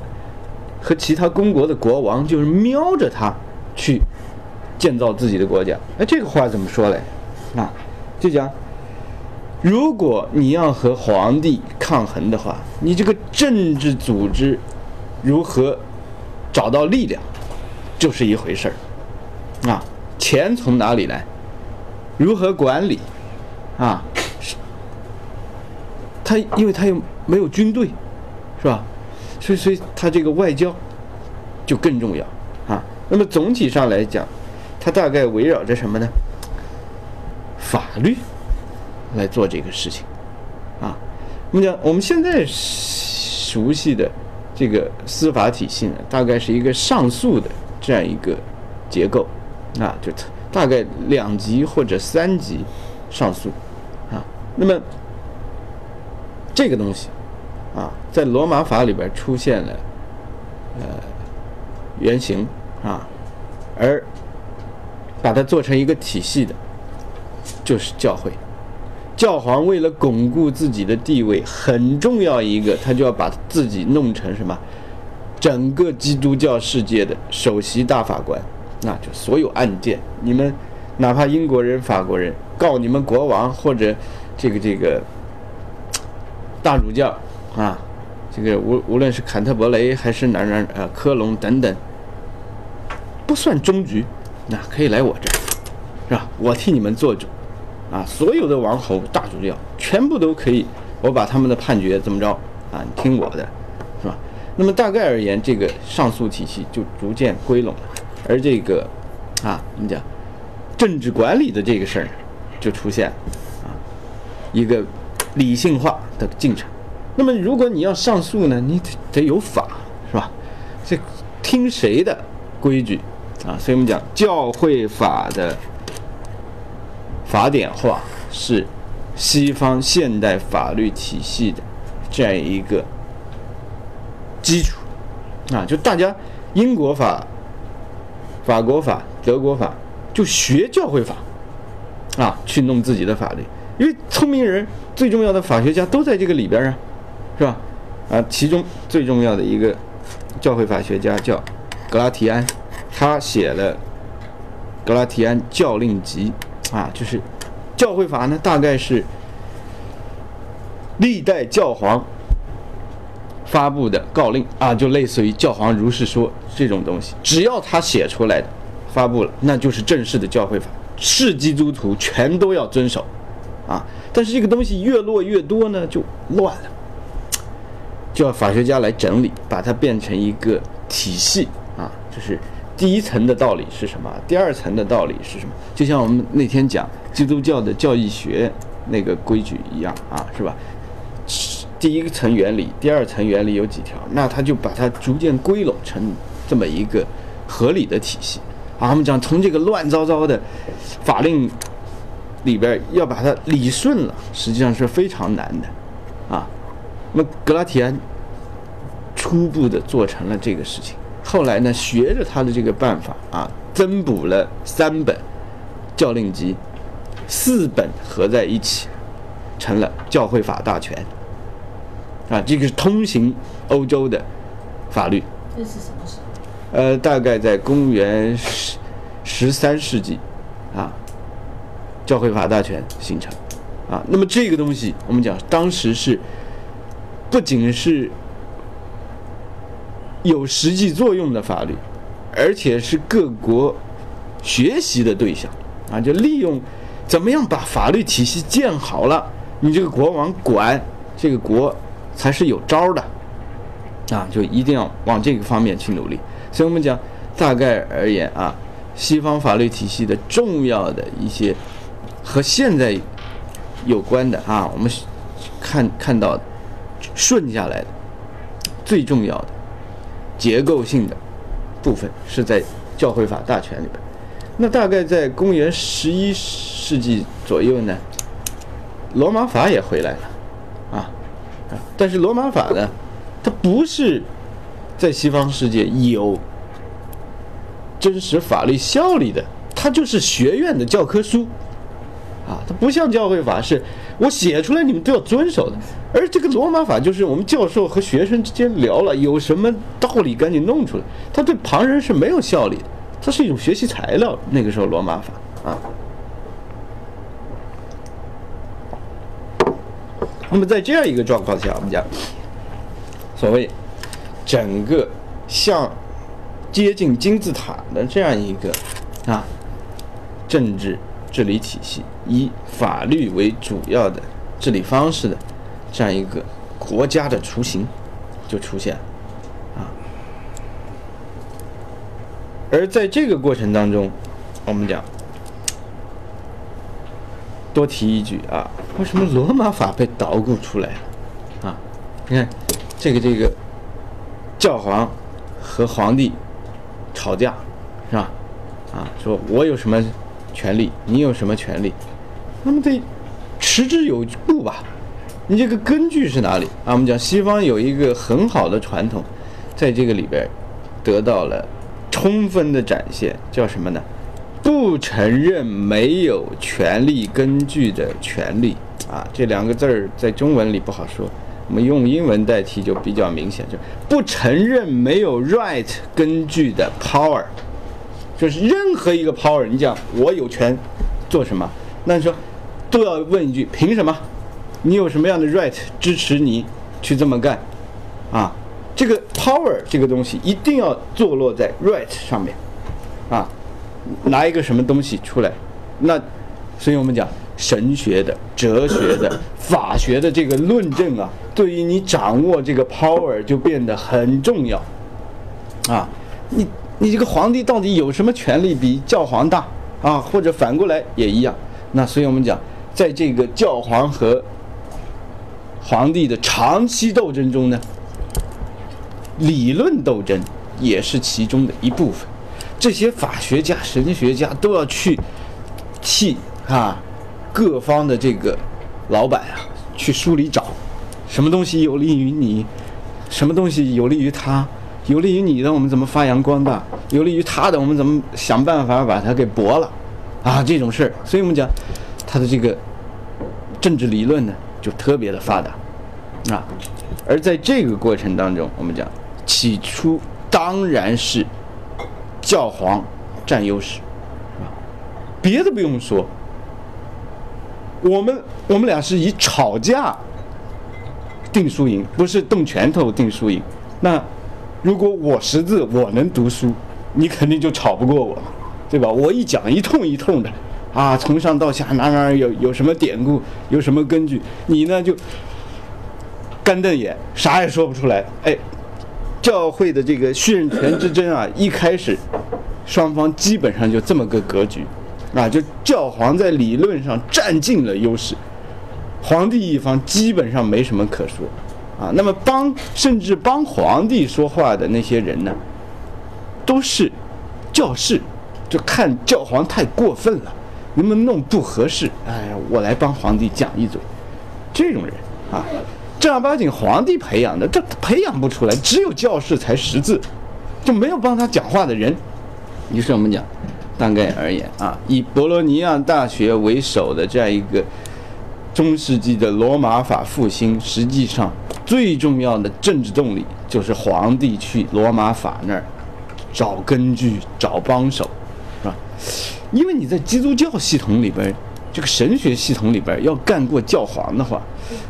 和其他公国的国王就是瞄着它去建造自己的国家。哎，这个话怎么说嘞？啊，就讲，如果你要和皇帝抗衡的话，你这个政治组织如何找到力量，就是一回事儿。啊，钱从哪里来？如何管理？啊，他因为他又没有军队。是吧？所以，所以他这个外交就更重要啊。那么总体上来讲，它大概围绕着什么呢？法律来做这个事情啊。我们讲我们现在熟悉的这个司法体系呢，大概是一个上诉的这样一个结构啊，就大概两级或者三级上诉啊。那么这个东西。啊，在罗马法里边出现了，呃，原型啊，而把它做成一个体系的，就是教会。教皇为了巩固自己的地位，很重要一个，他就要把自己弄成什么？整个基督教世界的首席大法官，那就所有案件，你们哪怕英国人、法国人告你们国王或者这个这个大主教。啊，这个无无论是坎特伯雷还是哪哪呃科隆等等，不算终局，那可以来我这儿，是吧？我替你们做主，啊，所有的王侯大主教全部都可以，我把他们的判决怎么着啊？你听我的，是吧？那么大概而言，这个上诉体系就逐渐归拢了，而这个啊，我们讲政治管理的这个事儿就出现啊，一个理性化的进程。那么，如果你要上诉呢，你得得有法，是吧？这听谁的规矩啊？所以我们讲教会法的法典化是西方现代法律体系的这样一个基础啊。就大家英国法、法国法、德国法就学教会法啊，去弄自己的法律，因为聪明人最重要的法学家都在这个里边啊。是吧？啊，其中最重要的一个教会法学家叫格拉提安，他写了《格拉提安教令集》，啊，就是教会法呢，大概是历代教皇发布的告令啊，就类似于教皇如是说这种东西，只要他写出来的发布了，那就是正式的教会法，是基督徒全都要遵守啊。但是这个东西越落越多呢，就乱了。就要法学家来整理，把它变成一个体系啊，就是第一层的道理是什么，第二层的道理是什么？就像我们那天讲基督教的教义学那个规矩一样啊，是吧？第一层原理，第二层原理有几条，那他就把它逐渐归拢成这么一个合理的体系啊。我们讲从这个乱糟糟的法令里边要把它理顺了，实际上是非常难的啊。那么格拉提安初步的做成了这个事情，后来呢，学着他的这个办法啊，增补了三本教令集，四本合在一起，成了教会法大全。啊，这个是通行欧洲的法律。这是什么时候？呃，大概在公元十十三世纪，啊，教会法大全形成。啊，那么这个东西，我们讲当时是。不仅是有实际作用的法律，而且是各国学习的对象啊！就利用怎么样把法律体系建好了，你这个国王管这个国才是有招的啊！就一定要往这个方面去努力。所以我们讲，大概而言啊，西方法律体系的重要的一些和现在有关的啊，我们看看到。顺下来的最重要的结构性的部分是在教会法大全里边。那大概在公元十一世纪左右呢，罗马法也回来了，啊，但是罗马法呢，它不是在西方世界有真实法律效力的，它就是学院的教科书，啊，它不像教会法是我写出来你们都要遵守的，而这个罗马法就是我们教授和学生之间聊了，有什么道理赶紧弄出来，它对旁人是没有效力的。它是一种学习材料，那个时候罗马法啊。那么在这样一个状况下，我们讲，所谓整个向接近金字塔的这样一个啊政治治理体系，以法律为主要的治理方式的这样一个国家的雏形就出现了啊。而在这个过程当中，我们讲多提一句啊，为什么罗马法被捣鼓出来了？啊，你看这个这个教皇和皇帝吵架是吧？啊，说我有什么权利，你有什么权利？那么得持之有度吧？你这个根据是哪里啊？我们讲西方有一个很好的传统，在这个里边得到了。充分的展现叫什么呢？不承认没有权利根据的权利啊，这两个字儿在中文里不好说，我们用英文代替就比较明显，就不承认没有 right 根据的 power，就是任何一个 power，你讲我有权做什么，那你说都要问一句凭什么？你有什么样的 right 支持你去这么干啊？这个 power 这个东西一定要坐落在 right 上面，啊，拿一个什么东西出来，那，所以我们讲神学的、哲学的、法学的这个论证啊，对于你掌握这个 power 就变得很重要，啊，你你这个皇帝到底有什么权利比教皇大啊？或者反过来也一样，那所以我们讲，在这个教皇和皇帝的长期斗争中呢？理论斗争也是其中的一部分，这些法学家、神学家都要去替啊各方的这个老板啊去梳理找什么东西有利于你，什么东西有利于他，有利于你的我们怎么发扬光大，有利于他的我们怎么想办法把它给驳了啊这种事儿，所以我们讲他的这个政治理论呢就特别的发达啊，而在这个过程当中，我们讲。起初当然是教皇占优势，别的不用说，我们我们俩是以吵架定输赢，不是动拳头定输赢。那如果我识字，我能读书，你肯定就吵不过我，对吧？我一讲一通一通的，啊，从上到下哪哪有有什么典故，有什么根据，你呢就干瞪眼，啥也说不出来，哎。教会的这个叙任权之争啊，一开始双方基本上就这么个格局，啊，就教皇在理论上占尽了优势，皇帝一方基本上没什么可说，啊，那么帮甚至帮皇帝说话的那些人呢，都是教士，就看教皇太过分了，你们弄不合适，哎，我来帮皇帝讲一嘴，这种人啊。正儿八经皇帝培养的，这培养不出来，只有教士才识字，就没有帮他讲话的人。于是我们讲，大概而言啊，以博罗尼亚大学为首的这样一个中世纪的罗马法复兴，实际上最重要的政治动力就是皇帝去罗马法那儿找根据、找帮手，是吧？因为你在基督教系统里边。这个神学系统里边要干过教皇的话，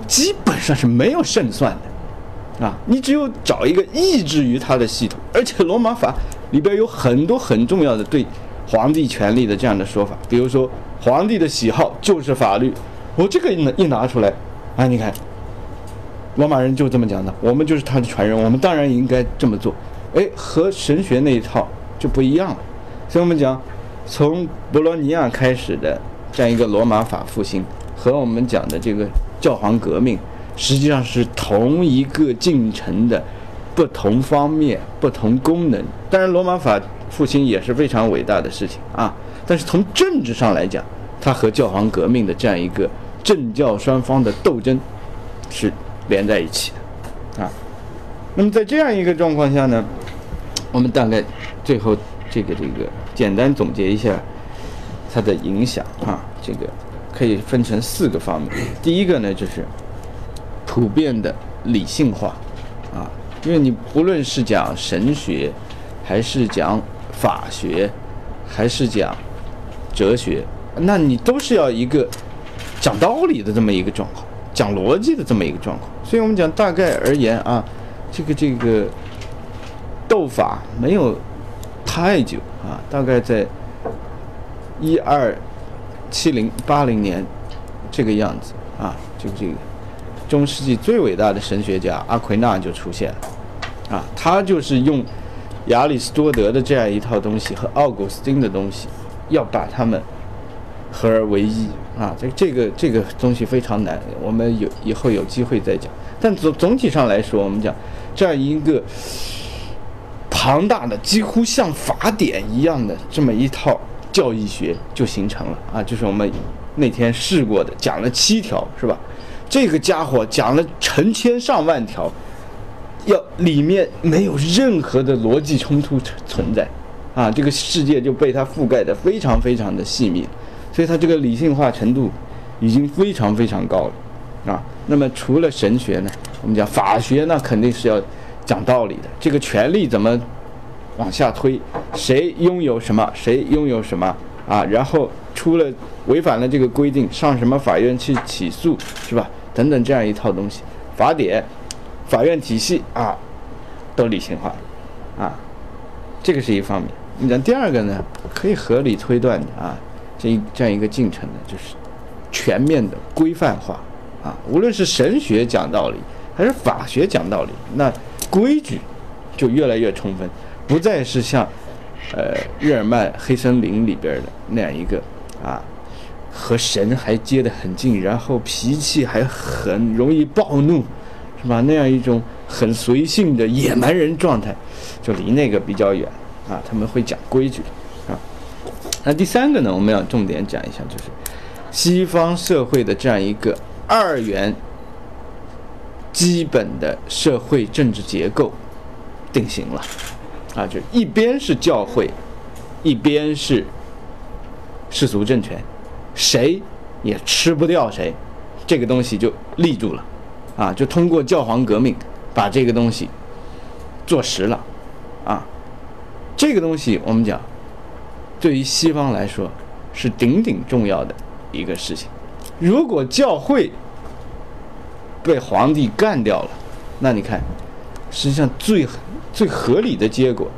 基本上是没有胜算的，啊，你只有找一个抑制于他的系统，而且罗马法里边有很多很重要的对皇帝权力的这样的说法，比如说皇帝的喜好就是法律，我这个一一拿出来，啊，你看，罗马人就这么讲的，我们就是他的传人，我们当然应该这么做，哎，和神学那一套就不一样了，所以我们讲从博罗尼亚开始的。这样一个罗马法复兴和我们讲的这个教皇革命，实际上是同一个进程的不同方面、不同功能。当然，罗马法复兴也是非常伟大的事情啊。但是从政治上来讲，它和教皇革命的这样一个政教双方的斗争是连在一起的啊。那么在这样一个状况下呢，我们大概最后这个这个简单总结一下它的影响啊，这个可以分成四个方面。第一个呢，就是普遍的理性化啊，因为你不论是讲神学，还是讲法学，还是讲哲学，那你都是要一个讲道理的这么一个状况，讲逻辑的这么一个状况。所以我们讲大概而言啊，这个这个斗法没有太久啊，大概在一二七零八零年这个样子啊，这个这个中世纪最伟大的神学家阿奎那就出现了啊，他就是用亚里士多德的这样一套东西和奥古斯丁的东西，要把它们合而为一啊，这这个这个东西非常难，我们有以后有机会再讲。但总总体上来说，我们讲这样一个庞大的、几乎像法典一样的这么一套教义学就形成了。啊，就是我们那天试过的，讲了七条，是吧？这个家伙讲了成千上万条，要里面没有任何的逻辑冲突存在，啊，这个世界就被它覆盖的非常非常的细密，所以它这个理性化程度已经非常非常高了，啊，那么除了神学呢，我们讲法学那肯定是要讲道理的，这个权利怎么往下推，谁拥有什么，谁拥有什么啊，然后出了违反了这个规定，上什么法院去起诉，是吧？等等这样一套东西，法典、法院体系啊，都理性化，啊，这个是一方面。你讲第二个呢，可以合理推断的啊，这一这样一个进程呢，就是全面的规范化啊，无论是神学讲道理，还是法学讲道理，那规矩就越来越充分，不再是像呃日耳曼黑森林里边的那样一个啊。和神还接得很近，然后脾气还很容易暴怒，是吧？那样一种很随性的野蛮人状态，就离那个比较远啊。他们会讲规矩啊。那第三个呢，我们要重点讲一下，就是西方社会的这样一个二元基本的社会政治结构定型了啊，就一边是教会，一边是世俗政权。谁也吃不掉谁，这个东西就立住了，啊，就通过教皇革命把这个东西做实了，啊，这个东西我们讲，对于西方来说是顶顶重要的一个事情。如果教会被皇帝干掉了，那你看，实际上最狠最合理的结果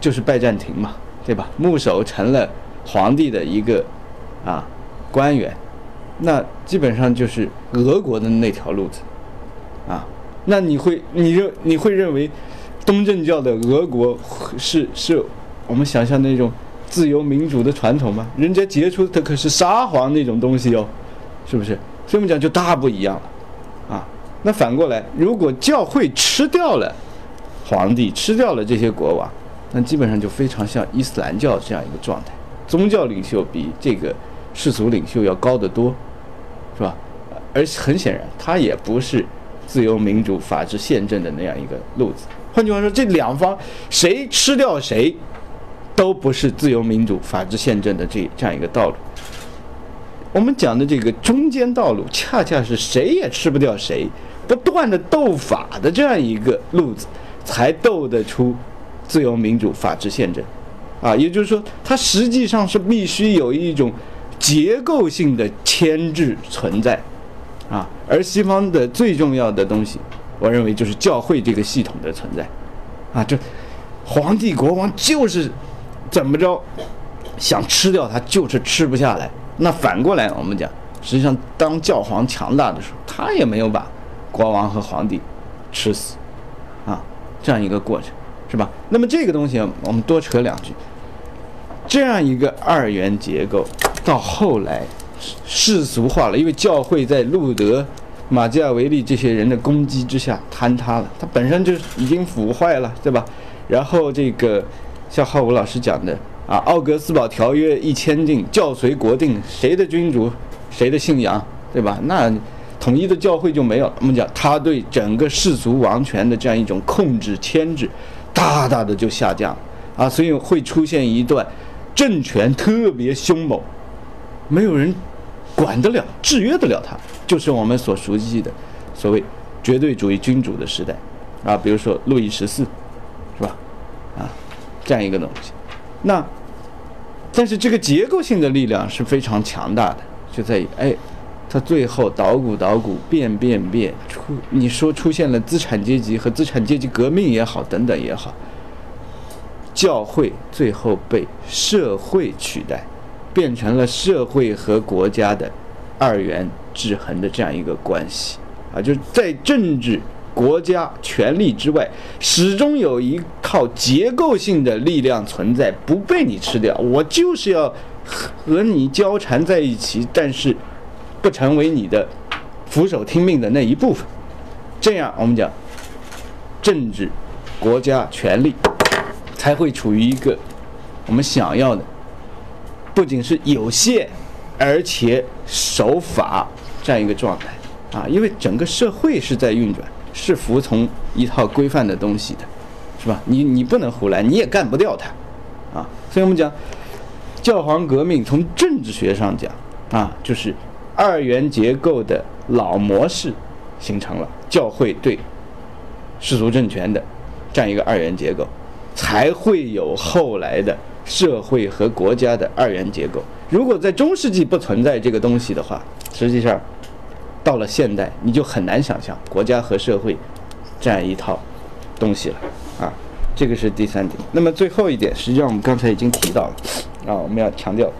就是拜占庭嘛，对吧？牧首成了皇帝的一个。啊，官员，那基本上就是俄国的那条路子，啊，那你会你认你会认为东正教的俄国是是我们想象那种自由民主的传统吗？人家杰出的可是沙皇那种东西哟，是不是？这么讲就大不一样了，啊，那反过来，如果教会吃掉了皇帝，吃掉了这些国王，那基本上就非常像伊斯兰教这样一个状态，宗教领袖比这个。世俗领袖要高得多，是吧？而很显然，他也不是自由民主法治宪政的那样一个路子。换句话说，这两方谁吃掉谁，都不是自由民主法治宪政的这这样一个道路。我们讲的这个中间道路，恰恰是谁也吃不掉谁，不断的斗法的这样一个路子，才斗得出自由民主法治宪政。啊，也就是说，它实际上是必须有一种。结构性的牵制存在，啊，而西方的最重要的东西，我认为就是教会这个系统的存在，啊，这皇帝国王就是怎么着想吃掉他，就是吃不下来。那反过来我们讲，实际上当教皇强大的时候，他也没有把国王和皇帝吃死，这样一个过程，是吧？那么这个东西我们多扯两句，这样一个二元结构。到后来世俗化了，因为教会在路德马基雅维利这些人的攻击之下坍塌了，它本身就已经腐坏了，对吧？然后这个像浩武老师讲的啊，奥格斯堡条约一签订，教随国定，谁的君主，谁的信仰，对吧？那统一的教会就没有了。我们讲他对整个世俗王权的这样一种控制牵制，大大的就下降啊，所以会出现一段政权特别凶猛，没有人管得了、制约得了他。就是我们所熟悉的所谓绝对主义君主的时代啊，比如说路易十四，是吧？啊，这样一个东西。那但是这个结构性的力量是非常强大的，就在于哎，它最后捣鼓捣鼓变变变出，你说出现了资产阶级和资产阶级革命也好，等等也好，教会最后被社会取代，变成了社会和国家的二元。制衡的这样一个关系啊，就是在政治、国家权力之外，始终有一套结构性的力量存在，不被你吃掉。我就是要和你交缠在一起，但是不成为你的俯首听命的那一部分。这样，我们讲政治、国家权力才会处于一个我们想要的，不仅是有限，而且守法。这样一个状态，啊，因为整个社会是在运转，是服从一套规范的东西的，是吧？你你不能胡来，你也干不掉它，啊，所以我们讲教皇革命从政治学上讲，啊，就是二元结构的老模式形成了，教会对世俗政权的这样一个二元结构，才会有后来的社会和国家的二元结构。如果在中世纪不存在这个东西的话，实际上，到了现代，你就很难想象国家和社会这样一套东西了啊。这个是第三点。那么最后一点，实际上我们刚才已经提到了啊，我们要强调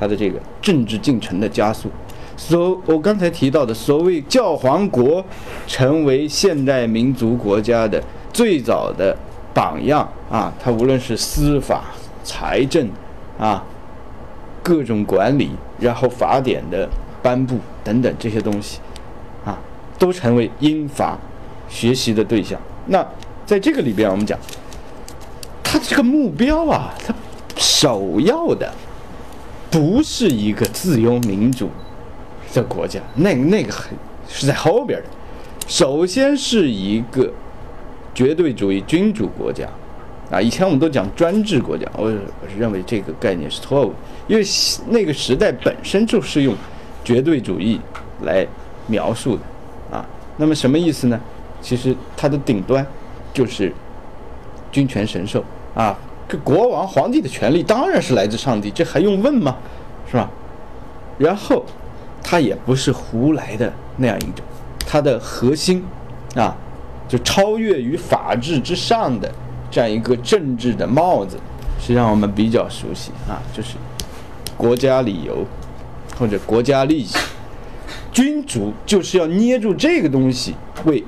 它的这个政治进程的加速。所我刚才提到的所谓教皇国成为现代民族国家的最早的榜样啊，它无论是司法、财政啊，各种管理，然后法典的。颁布等等这些东西，啊，都成为英法学习的对象。那在这个里边，我们讲，他这个目标啊，他首要的不是一个自由民主的国家，那那个很是在后边的。首先是一个绝对主义君主国家，啊，以前我们都讲专制国家，我我是认为这个概念是错误，因为那个时代本身就是用。绝对主义来描述的啊，那么什么意思呢？其实它的顶端就是君权神授啊，这国王皇帝的权利当然是来自上帝，这还用问吗？是吧？然后它也不是胡来的那样一种，它的核心啊，就超越于法治之上的这样一个政治的帽子，实际上我们比较熟悉啊，就是国家理由。或者国家利益，君主就是要捏住这个东西，为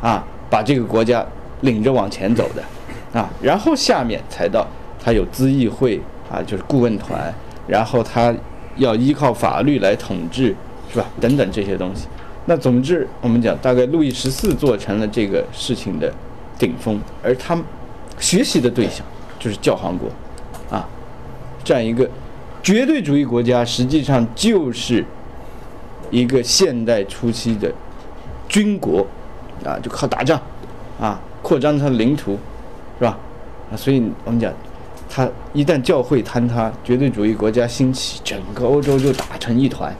啊把这个国家领着往前走的，啊，然后下面才到他有咨议会啊，就是顾问团，然后他要依靠法律来统治，是吧？等等这些东西。那总之，我们讲大概路易十四做成了这个事情的顶峰，而他学习的对象就是教皇国，啊，这样一个。绝对主义国家实际上就是一个现代初期的军国，啊，就靠打仗，啊，扩张它的领土，是吧？啊，所以我们讲，它一旦教会坍塌，绝对主义国家兴起，整个欧洲就打成一团，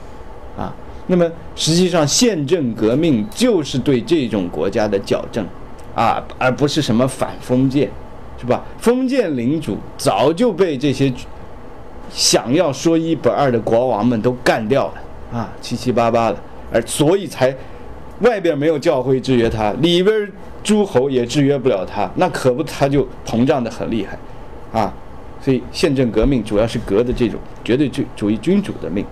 啊，那么实际上宪政革命就是对这种国家的矫正，啊，而不是什么反封建，是吧？封建领主早就被这些。想要说一不二的国王们都干掉了啊，七七八八了，而所以才外边没有教会制约他，里边诸侯也制约不了他，那可不他就膨胀的很厉害啊。所以宪政革命主要是革的这种绝对主主义君主的命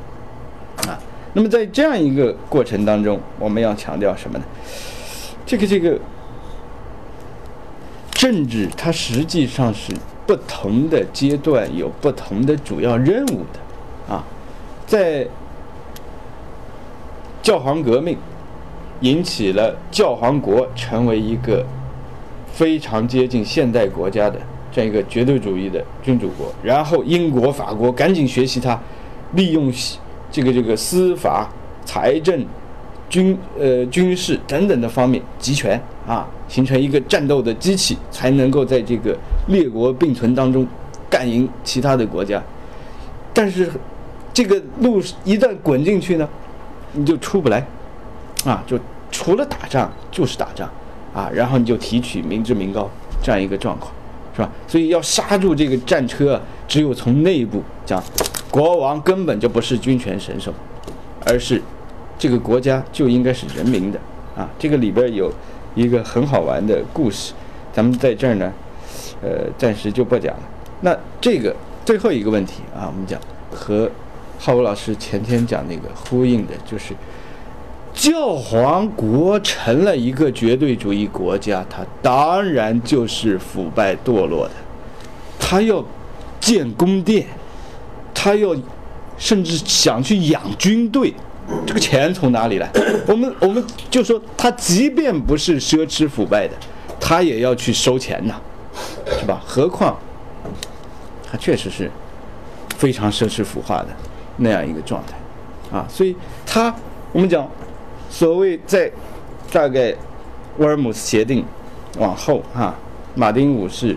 啊。那么在这样一个过程当中，我们要强调什么呢？这个这个政治它实际上是。不同的阶段有不同的主要任务的，啊，在教皇革命引起了教皇国成为一个非常接近现代国家的这样一个绝对主义的君主国，然后英国、法国赶紧学习它，利用这个这个司法、财政、军呃军事等等的方面集权啊，形成一个战斗的机器，才能够在这个列国并存当中干赢其他的国家。但是这个路一旦滚进去呢，你就出不来。啊，就除了打仗就是打仗，啊，然后你就提取民脂民膏这样一个状况，是吧？所以要刹住这个战车，只有从内部讲，国王根本就不是军权神授，而是这个国家就应该是人民的，啊，这个里边有一个很好玩的故事，咱们在这儿呢，呃，暂时就不讲了。那这个最后一个问题啊，我们讲和浩武老师前天讲那个呼应的，就是。教皇国成了一个绝对主义国家，它当然就是腐败堕落的。他要建宫殿，他要甚至想去养军队，这个钱从哪里来？我们我们就说，他即便不是奢侈腐败的，他也要去收钱呐，是吧？何况他确实是非常奢侈腐化的那样一个状态啊，所以他我们讲。所谓在大概沃尔姆斯协定往后哈，马丁五世，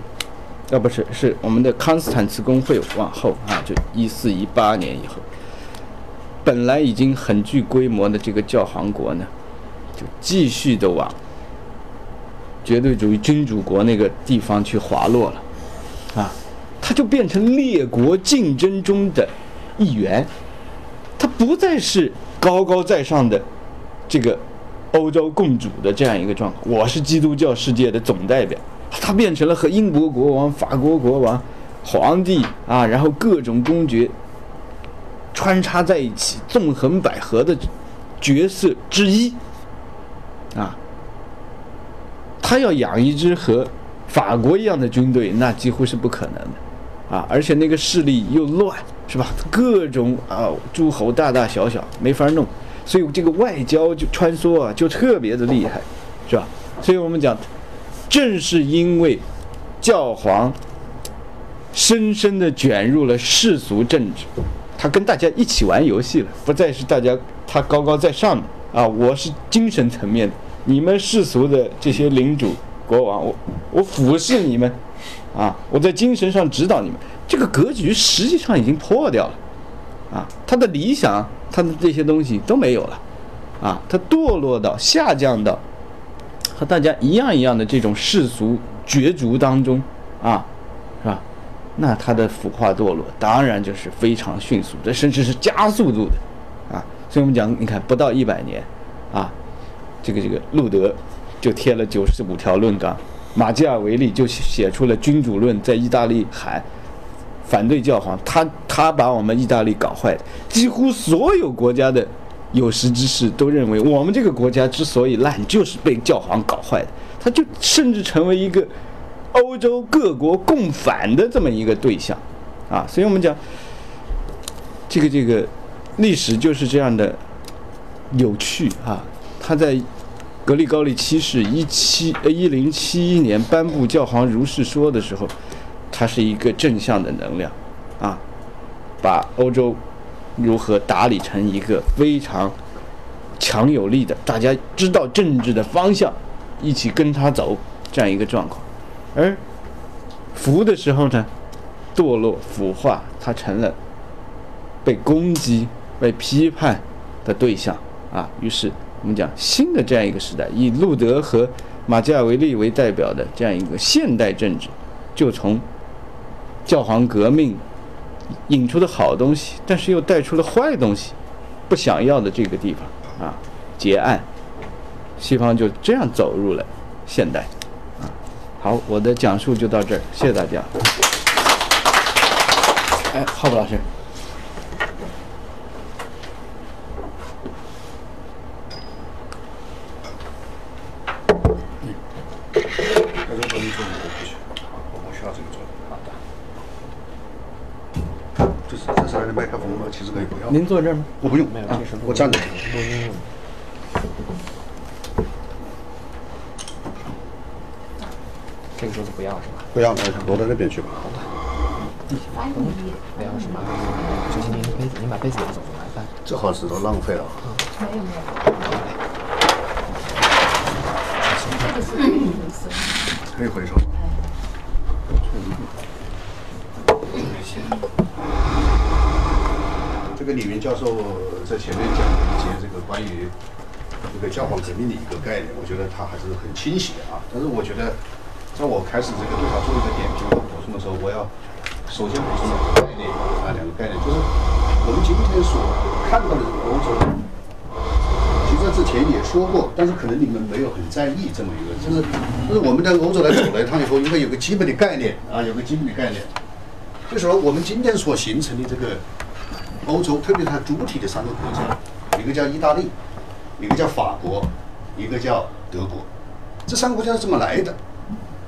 啊不是是我们的康斯坦茨公会往后啊，就一四一八年以后，本来已经很具规模的这个教皇国呢，就继续的往绝对主义君主国那个地方去滑落了，啊，它就变成列国竞争中的一员，它不再是高高在上的。这个欧洲共主的这样一个状况，我是基督教世界的总代表，他变成了和英国国王、法国国王、皇帝啊，然后各种公爵穿插在一起，纵横捭阖的角色之一啊。他要养一支和法国一样的军队，那几乎是不可能的啊！而且那个势力又乱，是吧？各种啊诸侯大大小小，没法弄。所以这个外交就穿梭啊，就特别的厉害，是吧？所以我们讲，正是因为教皇深深的卷入了世俗政治，他跟大家一起玩游戏了，不再是大家他高高在上的啊，我是精神层面的，你们世俗的这些领主国王，我我俯视你们，啊，我在精神上指导你们，这个格局实际上已经破掉了，啊，他的理想。他的这些东西都没有了，啊，他堕落到下降到和大家一样一样的这种世俗角逐当中，啊，是吧？那他的腐化堕落当然就是非常迅速这，甚至是加速度的，啊，所以我们讲，你看不到一百年，啊，这个这个路德就贴了九十五条论纲，马基尔维利就写出了君主论，在意大利喊。反对教皇，他他把我们意大利搞坏的，几乎所有国家的有识之士都认为，我们这个国家之所以烂，就是被教皇搞坏的。他就甚至成为一个欧洲各国共反的这么一个对象，啊，所以我们讲，这个这个历史就是这样的有趣啊。他在格里高利七世一七呃一零七一年颁布教皇如是说的时候。它是一个正向的能量，啊，把欧洲如何打理成一个非常强有力的，大家知道政治的方向，一起跟他走这样一个状况。而福的时候呢，堕落腐化，它成了被攻击、被批判的对象啊。于是我们讲新的这样一个时代，以路德和马基雅维利为代表的这样一个现代政治，就从。教皇革命引出的好东西，但是又带出了坏东西，不想要的这个地方啊，结案，西方就这样走入了现代啊。好，我的讲述就到这儿，谢谢大家。哎，浩博老师。您坐这儿吗？我不用，没有，没事，我站着。这个桌子不要是吧？不要，那就，挪到那边去吧。好的。没有什么，就是您的杯子，您把杯子拿走就麻烦。这盒子都浪费了。没有没有。可以回收？李云教授在前面讲了一些这个关于这个教皇革命的一个概念，我觉得他还是很清晰的啊。但是我觉得，在我开始这个对他做一个点评和补充的时候，我要首先补充两个概念啊，两个概念，就是我们今天所看到的这个欧洲，其实在之前也说过，但是可能你们没有很在意这么一个，就是就是我们在欧洲来走了一趟以后，应该有个基本的概念啊，有个基本的概念，就是说我们今天所形成的这个。欧洲，特别是它主体的三个国家，一个叫意大利，一个叫法国，一个叫德国。这三个国家是怎么来的？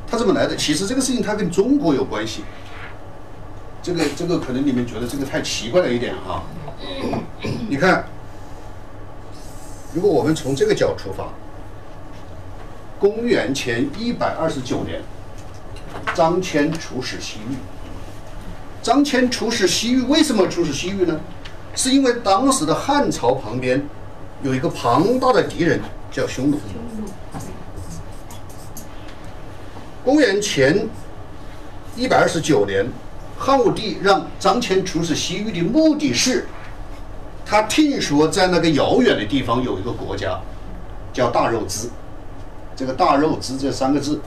它怎么来的？其实这个事情它跟中国有关系。这个这个可能你们觉得这个太奇怪了一点哈。你看，如果我们从这个角出发，公元前一百二十九年，张骞出使西域。张骞出使西域，为什么出使西域呢？是因为当时的汉朝旁边有一个庞大的敌人叫匈奴。公元前一百二十九年，汉武帝让张骞出使西域的目的是，他听说在那个遥远的地方有一个国家叫大肉孜。这个大肉孜这三个字，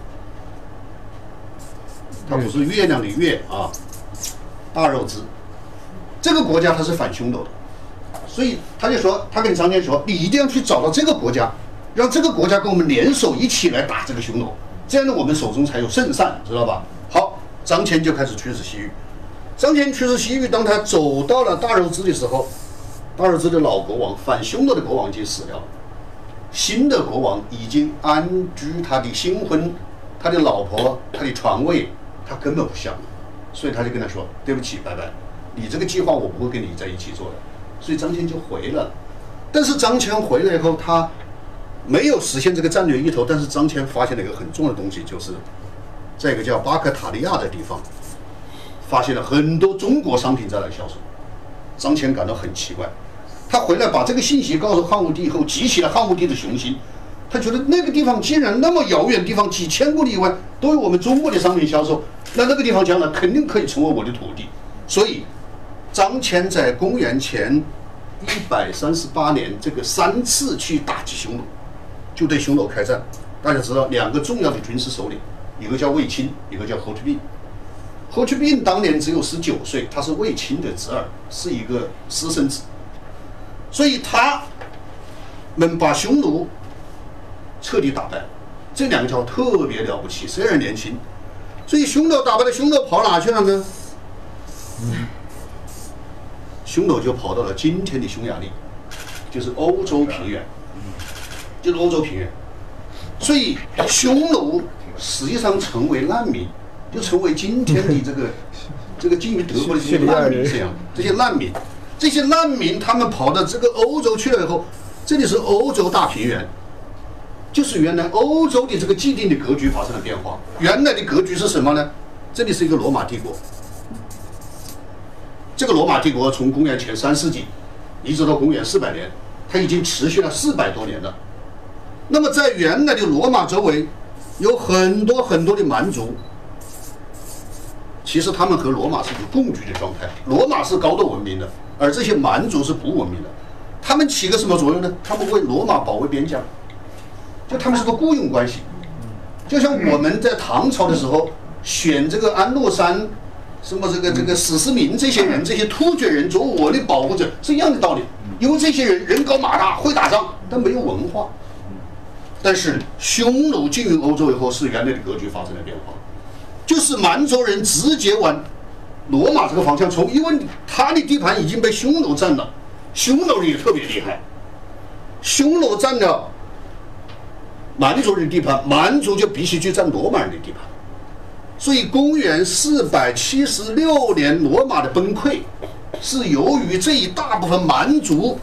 它不是月亮的月啊。大肉孜，这个国家他是反匈奴的，所以他就说，他跟张骞说，你一定要去找到这个国家，让这个国家跟我们联手一起来打这个匈奴，这样呢，我们手中才有胜算，知道吧？好，张骞就开始驱使西域。张骞驱使西域，当他走到了大肉孜的时候，大肉孜的老国王反匈奴的国王已经死掉了，新的国王已经安居他的新婚，他的老婆，他的床位，他根本不想。所以他就跟他说：“对不起，拜拜，你这个计划我不会跟你在一起做的。”所以张骞就回了。但是张骞回来以后，他没有实现这个战略意图。但是张骞发现了一个很重要的东西，就是在一个叫巴克塔利亚的地方，发现了很多中国商品在那销售。张骞感到很奇怪，他回来把这个信息告诉汉武帝以后，激起了汉武帝的雄心。他觉得那个地方既然那么遥远地方，几千公里以外都有我们中国的商品销售。那那个地方将来肯定可以成为我的土地，所以张骞在公元前一百三十八年这个三次去打击匈奴，就对匈奴开战。大家知道两个重要的军事首领，一个叫卫青，一个叫霍去病。霍去病当年只有十九岁，他是卫青的侄儿，是一个私生子，所以他们把匈奴彻底打败。这两个家伙特别了不起，虽然年轻。所以匈奴打败了匈奴跑哪去了呢？匈奴就跑到了今天的匈牙利，就是欧洲平原，就是欧洲平原。所以匈奴实际上成为难民，就成为今天的这个 这个近于德国的这些难民这样。这些难民，这些难民他们跑到这个欧洲去了以后，这里是欧洲大平原。就是原来欧洲的这个既定的格局发生了变化。原来的格局是什么呢？这里是一个罗马帝国。这个罗马帝国从公元前三世纪一直到公元四百年，它已经持续了四百多年了。那么在原来的罗马周围有很多很多的蛮族，其实他们和罗马是一个共居的状态。罗马是高度文明的，而这些蛮族是不文明的。他们起个什么作用呢？他们为罗马保卫边疆。就他们是个雇佣关系，就像我们在唐朝的时候选这个安禄山，什么这个这个史思明这些人，这些突厥人做我的保护者是一样的道理。因为这些人人高马大，会打仗，但没有文化。但是匈奴进入欧洲以后，是原来的格局发生了变化，就是满族人直接往罗马这个方向冲，因为他的地盘已经被匈奴占了，匈奴人也特别厉害，匈奴占了。蛮族人的地盘，蛮族就必须去占罗马人的地盘，所以公元四百七十六年罗马的崩溃，是由于这一大部分蛮族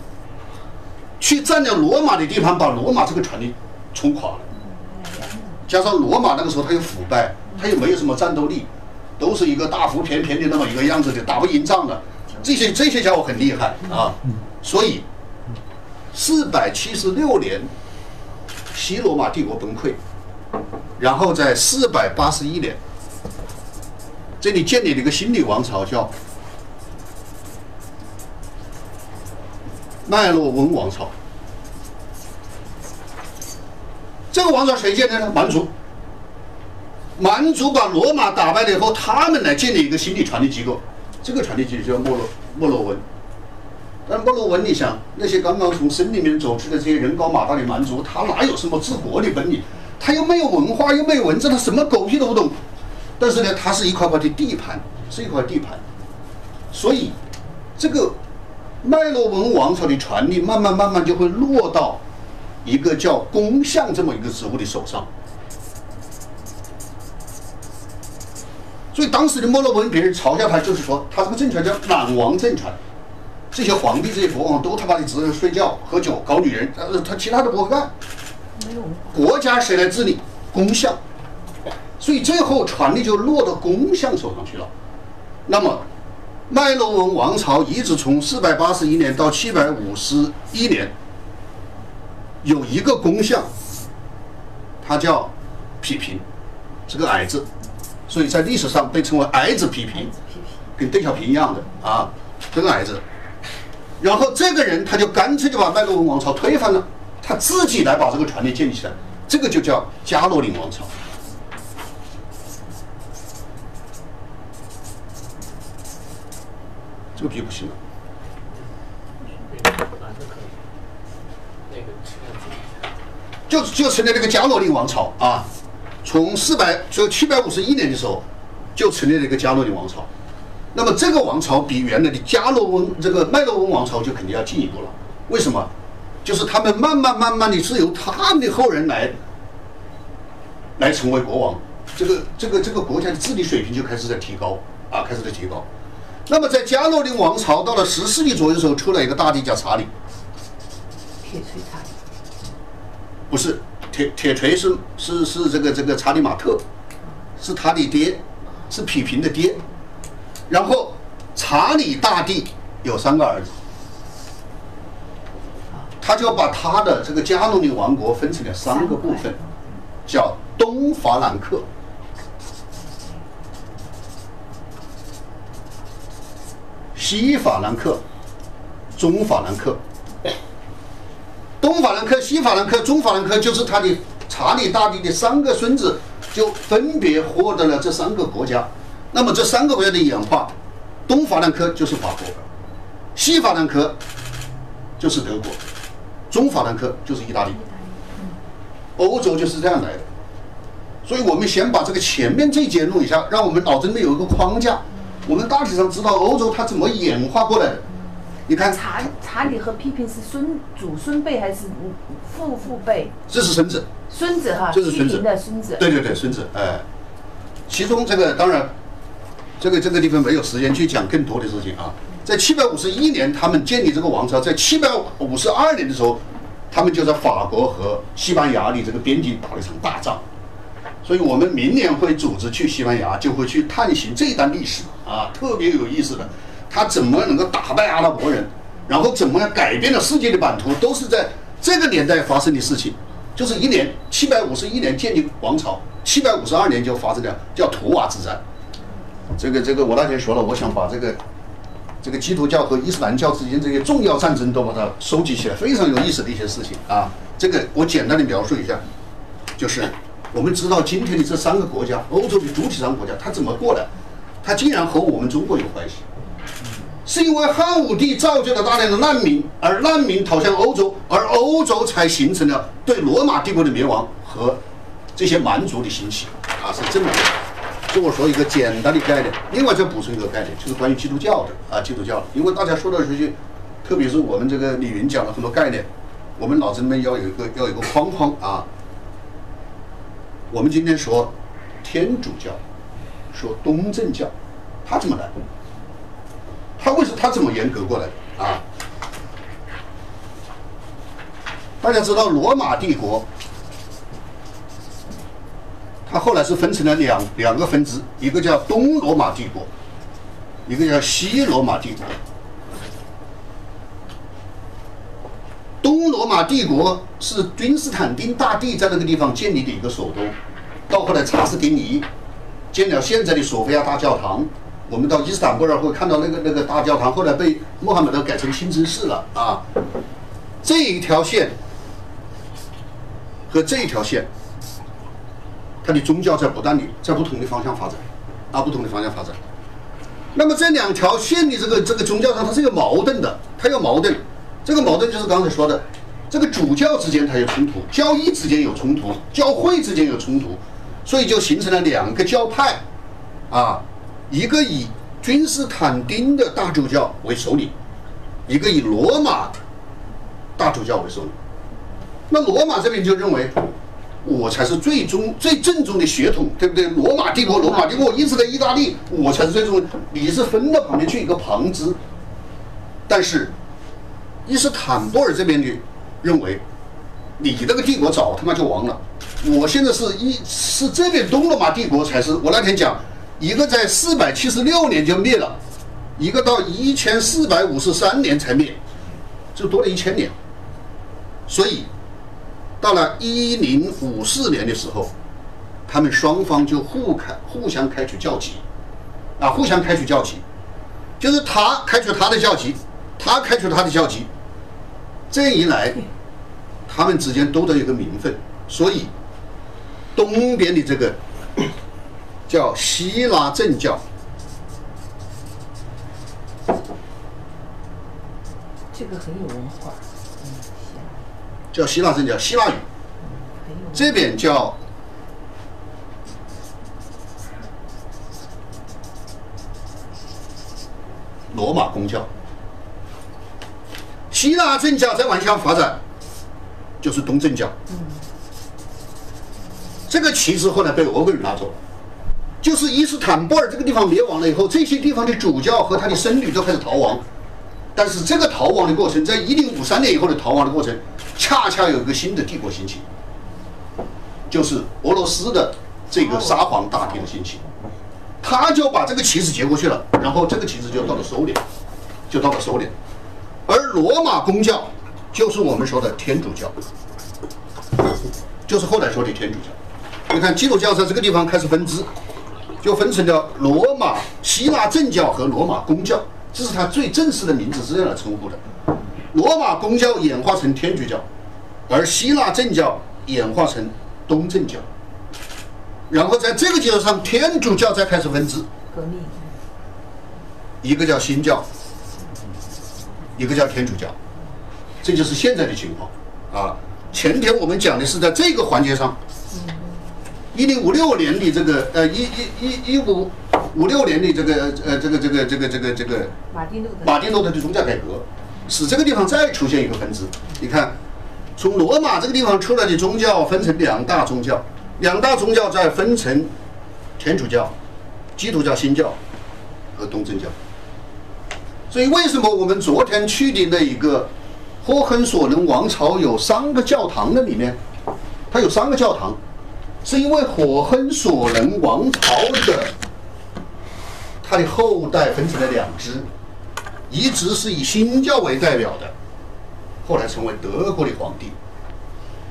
去占了罗马的地盘，把罗马这个权力冲垮了。加上罗马那个时候它又腐败，他又没有什么战斗力，都是一个大腹便便的那么一个样子的，打不赢仗的。这些这些家伙很厉害啊，所以四百七十六年，西罗马帝国崩溃，然后在四百八十一年，这里建立了一个新的王朝，叫麦洛温王朝。这个王朝谁建的呢？蛮族。蛮族把罗马打败了以后，他们来建立一个新的权力机构，这个权力机构叫莫洛莫洛文。但莫洛文，你想那些刚刚从森林里面走出的这些人高马大的蛮族，他哪有什么治国的本领？他又没有文化，又没有文字，他什么狗屁都不懂。但是呢，他是一块块的地盘，是一块地盘。所以，这个麦洛文王朝的权力慢慢慢慢就会落到一个叫公相这么一个职务的手上。所以当时的莫洛文别人嘲笑他，就是说他这个政权叫懒王政权，这些皇帝、这些国王都他妈的只是睡觉、喝酒、搞女人，呃，他其他的不会干。没有。国家谁来治理？公相。所以最后权力就落到公相手上去了。那么，麦洛文王朝一直从四百八十一年到七百五十一年，有一个公相，他叫匹平，是个矮子，所以在历史上被称为矮子匹平，跟邓小平一样的啊，这个矮子。然后这个人他就干脆就把麦洛文王朝推翻了，他自己来把这个权力建立起来，这个就叫加洛林王朝。这个批不行了。就就成立了一个加洛林王朝啊，从四百就七百五十一年的时候，就成立了一个加洛林王朝。那么这个王朝比原来的加洛温这个麦洛温王朝就肯定要进一步了。为什么？就是他们慢慢慢慢的是由他们的后人来来成为国王，这个这个这个国家的治理水平就开始在提高啊，开始在提高。那么在加洛林王朝到了十世纪左右的时候，出来一个大帝叫查理，铁锤查理，不是铁铁锤是是是这个这个查理马特，是他的爹，是匹平的爹。然后查理大帝有三个儿子，他就把他的这个加洛林王国分成了三个部分，叫东法兰克、西法兰克、中法兰克。东法兰克、西法兰克、中法兰克就是他的查理大帝的三个孙子，就分别获得了这三个国家。那么这三个国家的演化，东法兰克就是法国，西法兰克就是德国，中法兰克就是意大利。欧洲就是这样来的。所以我们先把这个前面这一节弄一下，让我们脑子里面有一个框架，我们大体上知道欧洲它怎么演化过来的。你看，查查理和批评是孙祖孙辈还是父父辈？这是孙子，孙子哈，这是孙子的孙子。对对对，孙子，哎，其中这个当然，这个这个地方没有时间去讲更多的事情啊。在七百五十一年，他们建立这个王朝，在七百五十二年的时候，他们就在法国和西班牙的这个边境打了一场大仗。所以我们明年会组织去西班牙，就会去探寻这一段历史啊，特别有意思的。他怎么能够打败阿拉伯人，然后怎么样改变了世界的版图，都是在这个年代发生的事情。就是一年七百五十一年建立王朝，七百五十二年就发生了叫图瓦之战。这个这个我那天说了，我想把这个这个基督教和伊斯兰教之间这些重要战争都把它收集起来，非常有意思的一些事情啊。这个我简单的描述一下，就是我们知道今天的这三个国家，欧洲的主体上国家，它怎么过来？它竟然和我们中国有关系。是因为汉武帝造就了大量的难民，而难民逃向欧洲，而欧洲才形成了对罗马帝国的灭亡和这些蛮族的兴起啊，是这么的。我说一个简单的概念，另外再补充一个概念，就是关于基督教的啊，基督教的，因为大家说来说去，特别是我们这个李云讲了很多概念，我们脑子里面要有一个要有一个框框啊。我们今天说天主教，说东正教，它怎么来？他为什么他这么严格过来的啊？大家知道罗马帝国，它后来是分成了两两个分支，一个叫东罗马帝国，一个叫西罗马帝国。东罗马帝国是君士坦丁大帝在那个地方建立的一个首都，到后来查士丁尼建了现在的索菲亚大教堂。我们到伊斯坦布尔会看到那个那个大教堂，后来被穆罕默德改成清真寺了啊。这一条线和这一条线，它的宗教在不断的在不同的方向发展，啊，不同的方向发展。那么这两条线的这个这个宗教上，它是有矛盾的，它有矛盾。这个矛盾就是刚才说的，这个主教之间它有冲突，教义之间有冲突，教会之间有冲突，所以就形成了两个教派，啊，一个以君士坦丁的大主教为首领，一个以罗马大主教为首领。那罗马这边就认为，我才是最终最正宗的血统，对不对？罗马帝国，罗马帝国一直在意大利，我才是最终，你是分到旁边去一个旁支，但是。伊斯坦布尔这边的认为，你那个帝国早他妈就亡了。我现在是一是这边东罗马帝国才是。我那天讲，一个在四百七十六年就灭了，一个到一千四百五十三年才灭，就多了一千年。所以，到了一零五四年的时候，他们双方就互开互相开除教籍，啊，互相开除教籍，就是他开除他的教籍，他开除他的教籍。这一来，他们之间都得有个名分，所以东边的这个 叫希腊正教，这个很有文化，叫希腊正教，希腊语，这边叫罗马公教。希腊正教再往下发展，就是东正教。这个旗帜后来被俄国人拿走了，就是伊斯坦布尔这个地方灭亡了以后，这些地方的主教和他的僧侣都开始逃亡。但是这个逃亡的过程，在一零五三年以后的逃亡的过程，恰恰有一个新的帝国兴起，就是俄罗斯的这个沙皇大帝的兴起，他就把这个旗帜接过去了，然后这个旗帜就到了苏联，就到了收敛。而罗马公教就是我们说的天主教，就是后来说的天主教。你看基督教在这个地方开始分支，就分成了罗马希腊正教和罗马公教，这是它最正式的名字是这样来称呼的。罗马公教演化成天主教，而希腊正教演化成东正教，然后在这个基础上，天主教再开始分支，革命，一个叫新教。一个叫天主教，这就是现在的情况啊。前天我们讲的是在这个环节上，一零五六年的这个呃一一一一五五六年的这个呃这个这个这个这个这个马丁路德，马丁路德的宗教改革，使这个地方再出现一个分支。你看，从罗马这个地方出来的宗教分成两大宗教，两大宗教再分成天主教、基督教新教和东正教。所以，为什么我们昨天去的那一个霍亨索伦王朝有三个教堂的里面，它有三个教堂，是因为火亨索伦王朝的他的后代分成了两支，一支是以新教为代表的，后来成为德国的皇帝；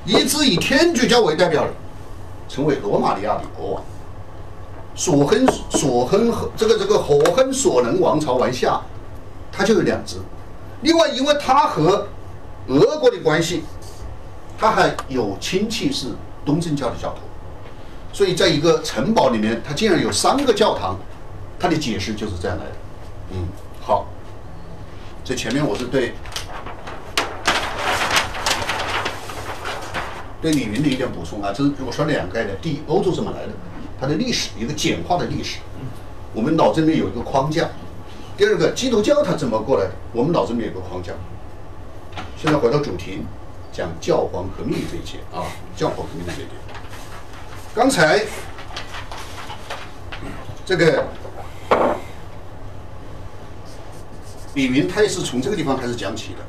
一支以天主教为代表的，成为罗马尼亚的国王。索亨索亨和这个这个火亨索伦王朝完下。他就有两支，另外，因为他和俄国的关系，他还有亲戚是东正教的教徒，所以在一个城堡里面，它竟然有三个教堂，它的解释就是这样来的。嗯，好，这前面我是对对李云的一点补充啊，这是我说两个概念：第一，欧洲怎么来的，它的历史一个简化的历史，我们脑子里面有一个框架。第二个，基督教它怎么过来的？我们脑子里面有个框架。现在回到主题，讲教皇革命这一节啊，教皇革命这一节。刚才这个李明他也是从这个地方开始讲起的。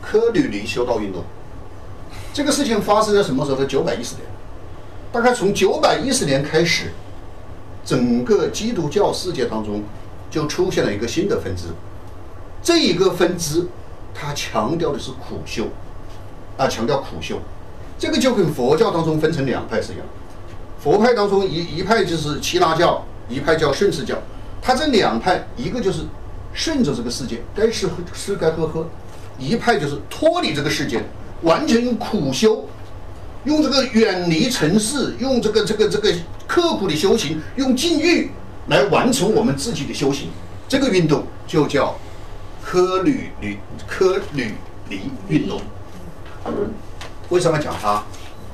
科吕尼修道运动。这个事情发生在什么时候？在九百一十年。大概从九百一十年开始整个基督教世界当中就出现了一个新的分支。这一个分支，它强调的是苦修，啊，强调苦修。这个就跟佛教当中分成两派是一样。佛派当中一一派就是耆那教，一派叫顺势教。它这两派，一个就是顺着这个世界，该吃喝吃该喝喝；一派就是脱离这个世界，完全用苦修，用这个远离尘世，用这个这个这个刻苦的修行，用禁欲来完成我们自己的修行。这个运动就叫科吕吕科吕尼运动。为什么讲它？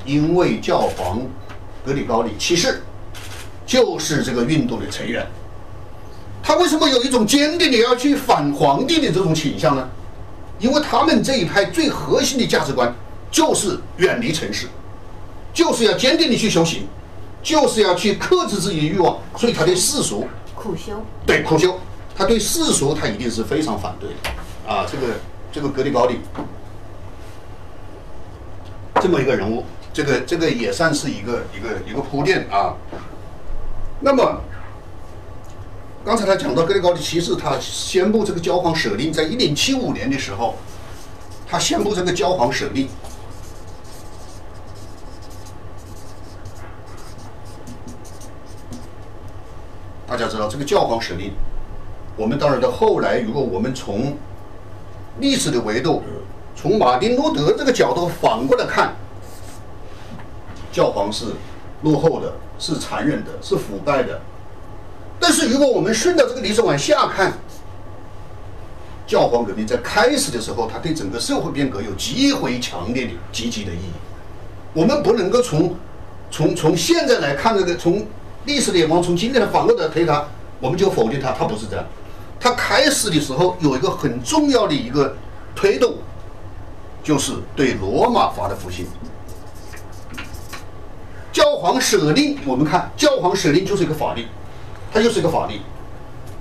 因为教皇格里高利七世就是这个运动的成员。他为什么有一种坚定的要去反皇帝的这种倾向呢？因为他们这一派最核心的价值观就是远离尘世，就是要坚定的去修行，就是要去克制自己的欲望。所以他对世俗苦修，对苦修，他对世俗他一定是非常反对的啊！这个这个格里高利这么一个人物，这个这个也算是一个一个一个铺垫啊。那么刚才他讲到格里高利七世，他宣布这个教皇舍令，在一零七五年的时候，他宣布这个教皇舍令。大家知道这个教皇舍令，我们当然到后来，如果我们从历史的维度，从马丁路德这个角度反过来看，教皇是落后的，是残忍的，是腐败的。但是如果我们顺着这个历史往下看，教皇革命在开始的时候，它对整个社会变革有极为强烈的积极的意义。我们不能够从从从现在来看这个，从历史的眼光，从今天的反过来推它，我们就否定它，它不是这样。它开始的时候有一个很重要的一个推动，就是对罗马法的复兴。教皇舍令，我们看教皇舍令就是一个法律。它就是一个法律。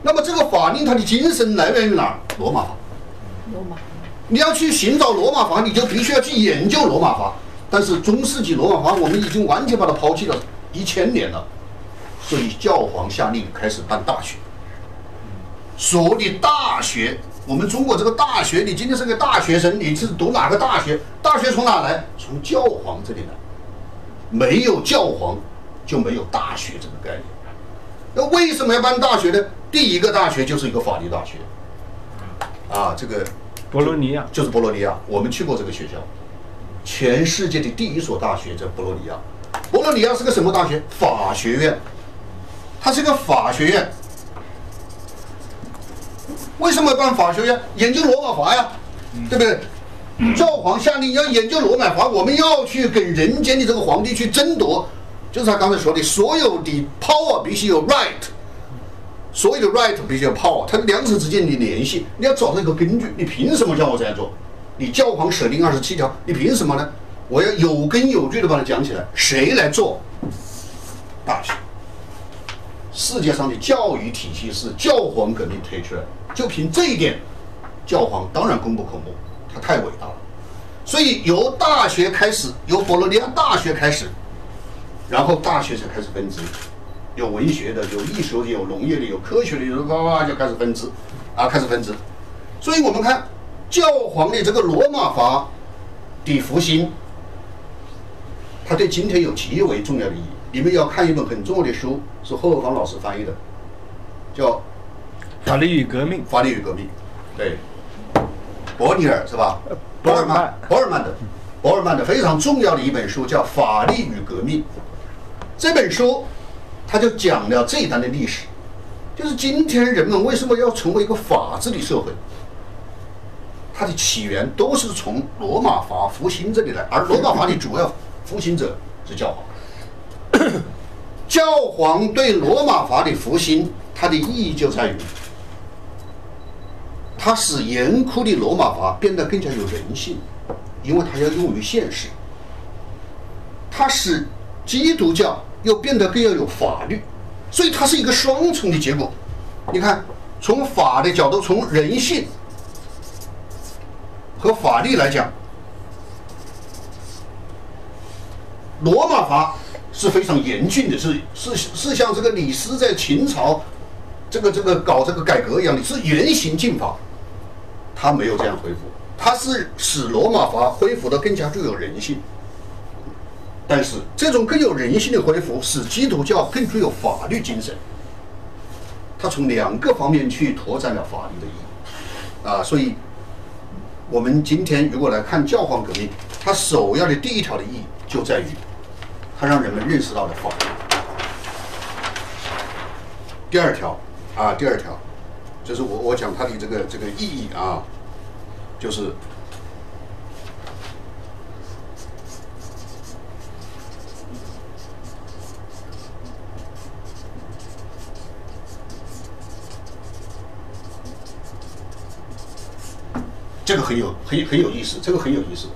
那么这个法令它的精神来源于哪儿？罗马法。罗马，你要去寻找罗马法，你就必须要去研究罗马法。但是中世纪罗马法我们已经完全把它抛弃了一千年了，所以教皇下令开始办大学。所有的大学，我们中国这个大学，你今天是个大学生，你是读哪个大学？大学从哪来？从教皇这里来。没有教皇，就没有大学这个概念。那为什么要办大学呢？第一个大学就是一个法律大学，啊，这个博洛尼亚就是博洛尼亚，我们去过这个学校，全世界的第一所大学在博洛尼亚。博洛尼亚是个什么大学？法学院，它是个法学院。为什么办法学院？研究罗马法呀，对不对？教皇下令要研究罗马法，我们要去跟人间的这个皇帝去争夺。就是他刚才说的，所有的 power 必须有 right，所有的 right 必须有 power，它两者之间的联系，你要找到一个根据。你凭什么叫我这样做？你教皇舍令二十七条，你凭什么呢？我要有根有据的把它讲起来。谁来做？大学。世界上的教育体系是教皇革命推出来的，就凭这一点，教皇当然功不可没，他太伟大了。所以由大学开始，由佛罗里亚大学开始。然后大学才开始分支，有文学的，有艺术的，有农业的，有科学的，有哇哇就开始分支，啊，开始分支。所以我们看教皇的这个罗马法的复兴，它对今天有极为重要的意义。你们要看一本很重要的书，是何尔芳老师翻译的，叫《法律与革命》。法律与革命，对，伯尼尔是吧？伯尔曼，伯尔曼的，伯尔曼的非常重要的一本书叫《法律与革命》。这本书，他就讲了这一段的历史，就是今天人们为什么要成为一个法治的社会，它的起源都是从罗马法复兴这里来，而罗马法的主要复兴者是教皇。教皇对罗马法的复兴，它的意义就在于，它使严酷的罗马法变得更加有人性，因为它要用于现实。它使基督教。又变得更要有法律，所以它是一个双重的结果。你看，从法的角度，从人性，和法律来讲，罗马法是非常严峻的，是是是像这个李斯在秦朝这个这个搞这个改革一样的，是严刑峻法。他没有这样恢复，他是使罗马法恢复的更加具有人性。但是这种更有人性的恢复，使基督教更具有法律精神。他从两个方面去拓展了法律的意义，啊，所以我们今天如果来看教皇革命，它首要的第一条的意义就在于，它让人们认识到了法律。第二条啊，第二条，就是我我讲它的这个这个意义啊，就是这个很有很很有意思，这个很有意思。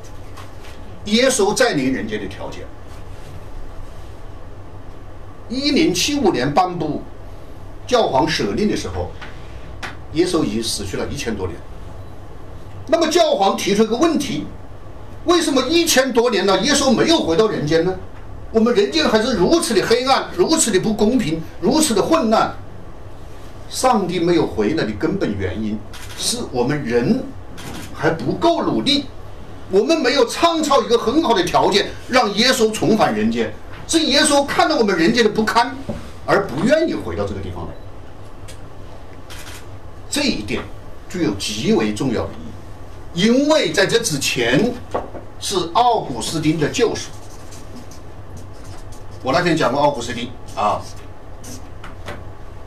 耶稣在临人间的条件，一零七五年颁布教皇舍令的时候，耶稣已经死去了一千多年。那么教皇提出一个问题：为什么一千多年了，耶稣没有回到人间呢？我们人间还是如此的黑暗，如此的不公平，如此的混乱。上帝没有回来的根本原因，是我们人还不够努力，我们没有创造一个很好的条件，让耶稣重返人间。是耶稣看到我们人间的不堪，而不愿意回到这个地方来。这一点具有极为重要的意义，因为在这之前是奥古斯丁的救赎。我那天讲过奥古斯丁啊，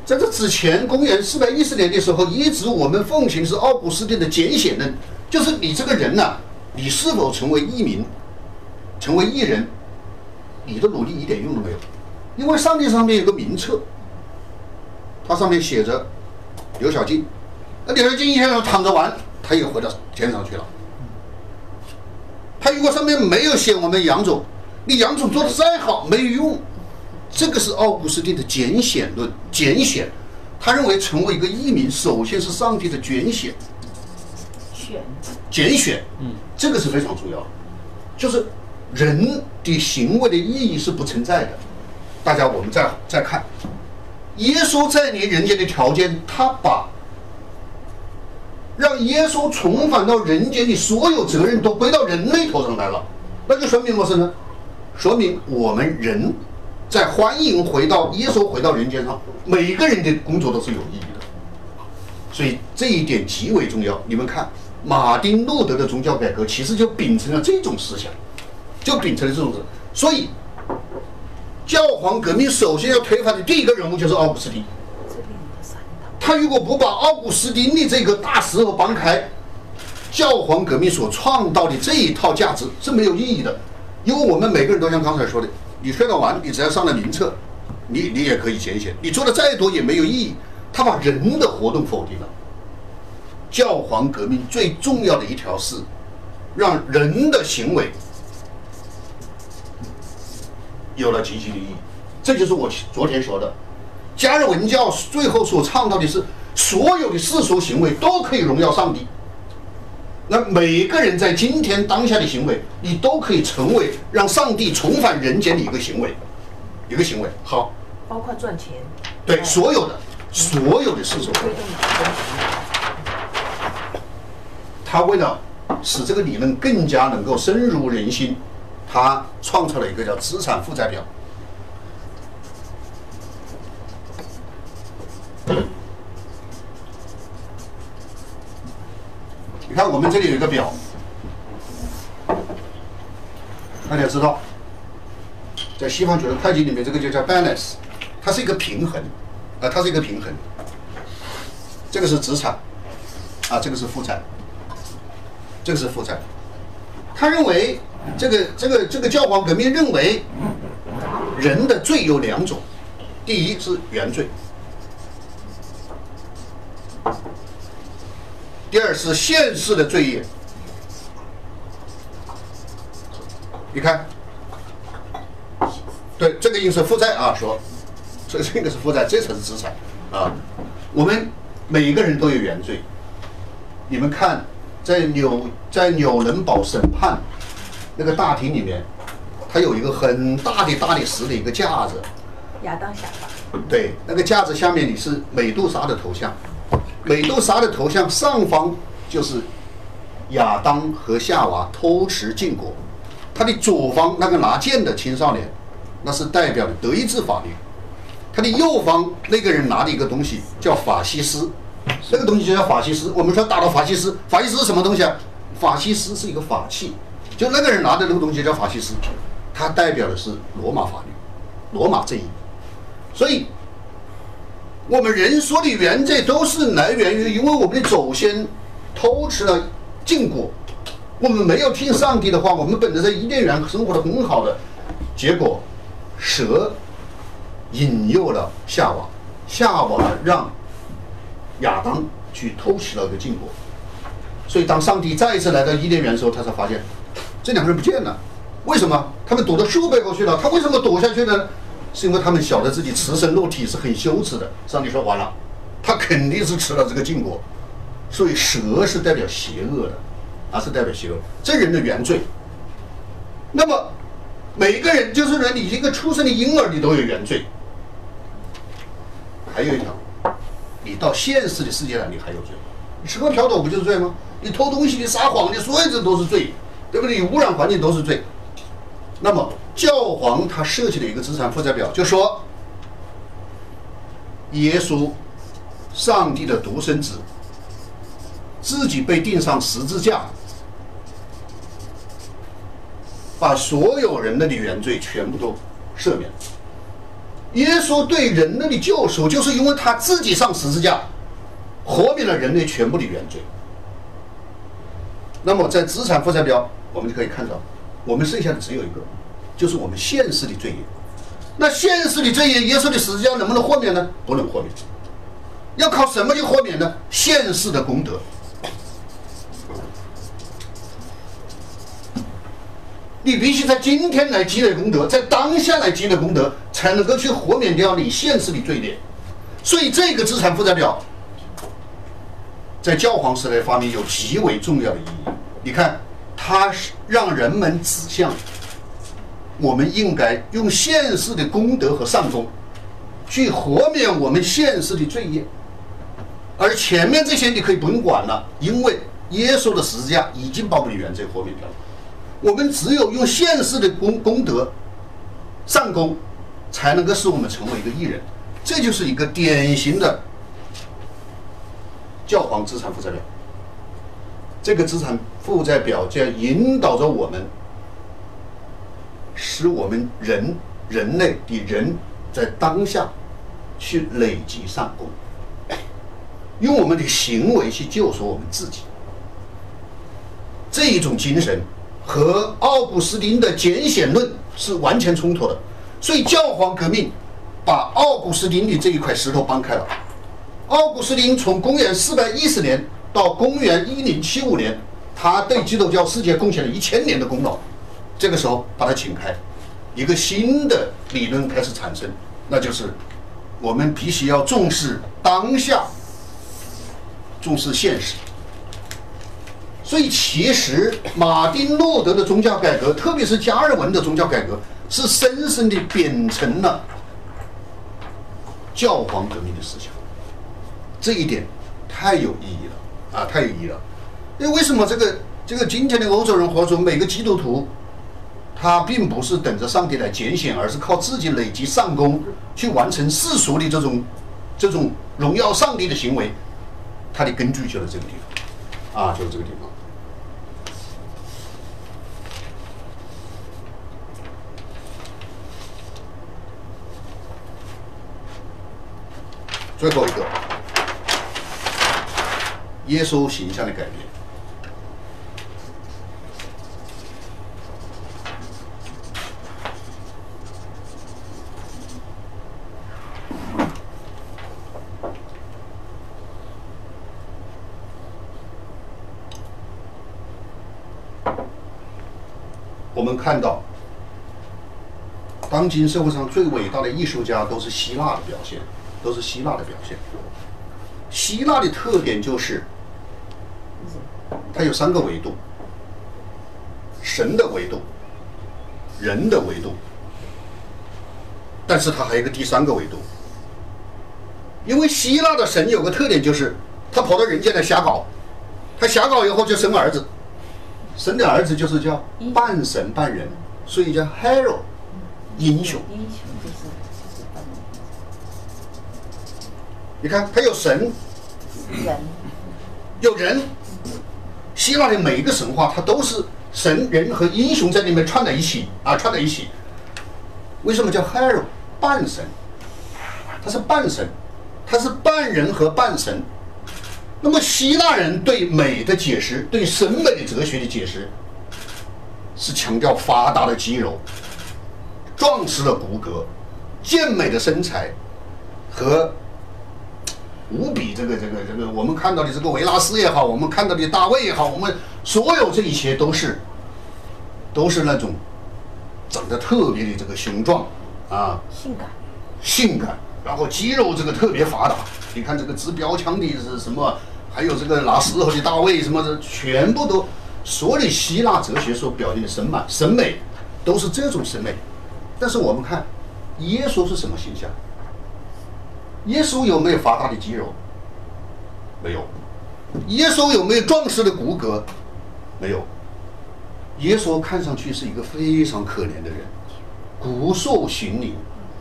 在这之前，公元四百一十年的时候，一直我们奉行是奥古斯丁的简显论，就是你这个人呐、你是否成为义民，成为义人，你的努力一点用都没有，因为上帝上面有个名册，它上面写着刘小静，那刘小静一天要躺着玩，他也回到天上去了。他如果上面没有写我们杨总，你杨总做的再好没有用。这个是奥古斯丁的拣选论，拣选，他认为成为一个义民，首先是上帝的拣选，选拣选，嗯，这个是非常重要的，就是人的行为的意义是不存在的。大家我们再再看，耶稣在临人间的条件，他把让耶稣重返到人间的所有责任都归到人类头上来了，那就说明我是呢，说明我们人在欢迎回到耶稣回到人间上，每个人的工作都是有意义的。所以这一点极为重要。你们看，马丁路德的宗教改革其实就秉承了这种思想，就秉承了这种思想。所以，教皇革命首先要推翻的第一个人物就是奥古斯丁。他如果不把奥古斯丁的这个大石头搬开，教皇革命所创造的这一套价值是没有意义的。因为我们每个人都像刚才说的，你睡到完，你只要上了名册，你你也可以简写，你做的再多也没有意义。他把人的活动否定了。教皇革命最重要的一条是让人的行为有了积极的意义，这就是我昨天说的。加尔文教最后所倡导的是，所有的世俗行为都可以荣耀上帝。那每个人在今天当下的行为，你都可以成为让上帝重返人间的一个行为，一个行为。好，包括赚钱，对所有的所有的世俗，行为。他为了使这个理论更加能够深入人心，他创造了一个叫资产负债表。你看，我们这里有一个表，大家知道，在西方主流会计里面，这个就叫 balance，它是一个平衡，啊，它是一个平衡。这个是资产，啊，这个是负债，这个是负债。他认为，这个这个这个教皇革命认为，人的罪有两种，第一是原罪，第二是现世的罪业。你看，对，这个应是负债啊，说，这这个是负债，这才是资产啊。我们每个人都有原罪。你们看，在纽在纽伦堡审判那个大厅里面，它有一个很大的大理石的一个架子，亚当夏娃，对，那个架子下面你是美杜莎的头像，美杜莎的头像上方就是亚当和夏娃偷吃禁果，他的左方那个拿剑的青少年，那是代表的德意志法律，他的右方那个人拿的一个东西叫法西斯，那个东西就叫法西斯。我们说打到法西斯，法西斯是什么东西啊？法西斯是一个法器，就那个人拿的那个东西叫法西斯，它代表的是罗马法律，罗马正义。所以，我们人说的原罪都是来源于，因为我们的祖先偷吃了禁果，我们没有听上帝的话，我们本来在伊甸园生活的很好的，结果蛇引诱了夏娃，夏娃让亚当去偷吃了个禁果，所以当上帝再一次来到伊甸园的时候，他才发现这两个人不见了。为什么？他们躲到树背后去了。他为什么躲下去呢？是因为他们晓得自己赤身裸体是很羞耻的。上帝说完了，他肯定是吃了这个禁果，所以蛇是代表邪恶的，啊是代表邪恶，这人的原罪。那么每一个人就是说，你一个出生的婴儿，你都有原罪。还有一条，你到现实的世界上，你还有罪。你吃喝嫖赌不就是罪吗？你偷东西，你撒谎，你所有这都是罪，对不对？你污染环境都是罪。那么教皇他设计了一个资产负债表，就说耶稣，上帝的独生子，自己被钉上十字架，把所有人类的原罪全部都赦免。耶稣对人类的救赎，就是因为他自己上十字架，活免了人类全部的原罪。那么在资产负债表，我们就可以看到。我们剩下的只有一个，就是我们现世的罪业。那现世的罪业，耶稣的十字架能不能豁免呢？不能豁免。要靠什么去豁免呢？现世的功德。你必须在今天来积累功德，在当下来积累功德，才能够去豁免掉你现世的罪孽。所以，这个资产负债表在教皇时代发明有极为重要的意义。你看。它是让人们指向，我们应该用现世的功德和善功，去豁免我们现世的罪业，而前面这些你可以不用管了，因为耶稣的十字架已经把我们的原罪豁免掉了。我们只有用现世的功功德、善功，才能够使我们成为一个艺人。这就是一个典型的教皇资产负债表。这个资产负债表将引导着我们，使我们人人类的人在当下去累积善功，用我们的行为去救赎我们自己。这一种精神和奥古斯丁的简显论是完全冲突的，所以教皇革命把奥古斯丁的这一块石头搬开了。奥古斯丁从公元四百一十年。到公元一零七五年，他对基督教世界贡献了一千年的功劳。这个时候把他请开，一个新的理论开始产生，那就是我们必须要重视当下，重视现实。所以，其实马丁路德的宗教改革，特别是加尔文的宗教改革，是深深的秉承了教皇革命的思想。这一点太有意义了。啊，太有意义了！因为什么这个这个今天的欧洲人或者每个基督徒，他并不是等着上帝来拣选，而是靠自己累积善功去完成世俗的这种这种荣耀上帝的行为，它的根据就在这个地方，啊，就是这个地方。最后一个。耶稣形象的改变，我我们看到，当今社会上最伟大的艺术家都是希腊的表现，都是希腊的表现。希腊的特点就是。它有三个维度：神的维度、人的维度，但是它还有一个第三个维度。因为希腊的神有个特点，就是他跑到人间来瞎搞，他瞎搞以后就生儿子，生的儿子就是叫半神半人，所以叫 hero 英雄。英雄就是你看，他有神人，有人，希腊的每一个神话，它都是神、人和英雄在里面串在一起啊，串在一起。为什么叫 hero 半神？他是半神，他是半人和半神。那么希腊人对美的解释，对审美的哲学的解释，是强调发达的肌肉、壮实的骨骼、健美的身材和无比这个这个这个，我们看到的这个维纳斯也好，我们看到的大卫也好，我们所有这一些都是都是那种长得特别的这个雄壮啊，性感，性感，然后肌肉这个特别发达。你看这个掷标枪的是什么？还有这个拿石头的大卫什么的，全部都所有希腊哲学所表现的审美审美都是这种审美。但是我们看耶稣是什么形象？耶稣有没有发达的肌肉？没有。耶稣有没有壮实的骨骼？没有。耶稣看上去是一个非常可怜的人，骨瘦嶙峋，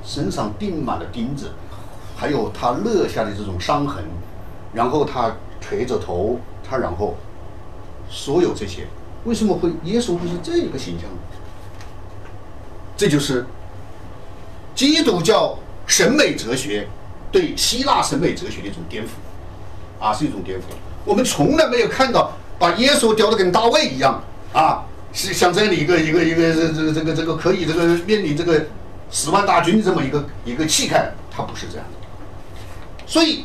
身上钉满了钉子，还有他勒下的这种伤痕，然后他垂着头，他然后所有这些，为什么会耶稣会是这一个形象？这就是基督教审美哲学对希腊审美哲学的一种颠覆，啊，是一种颠覆。我们从来没有看到把耶稣雕的跟大卫一样啊，是像这样的一个一个一个这这个这个这个可以这个面临这个十万大军这么一个一个气概，他不是这样的。所以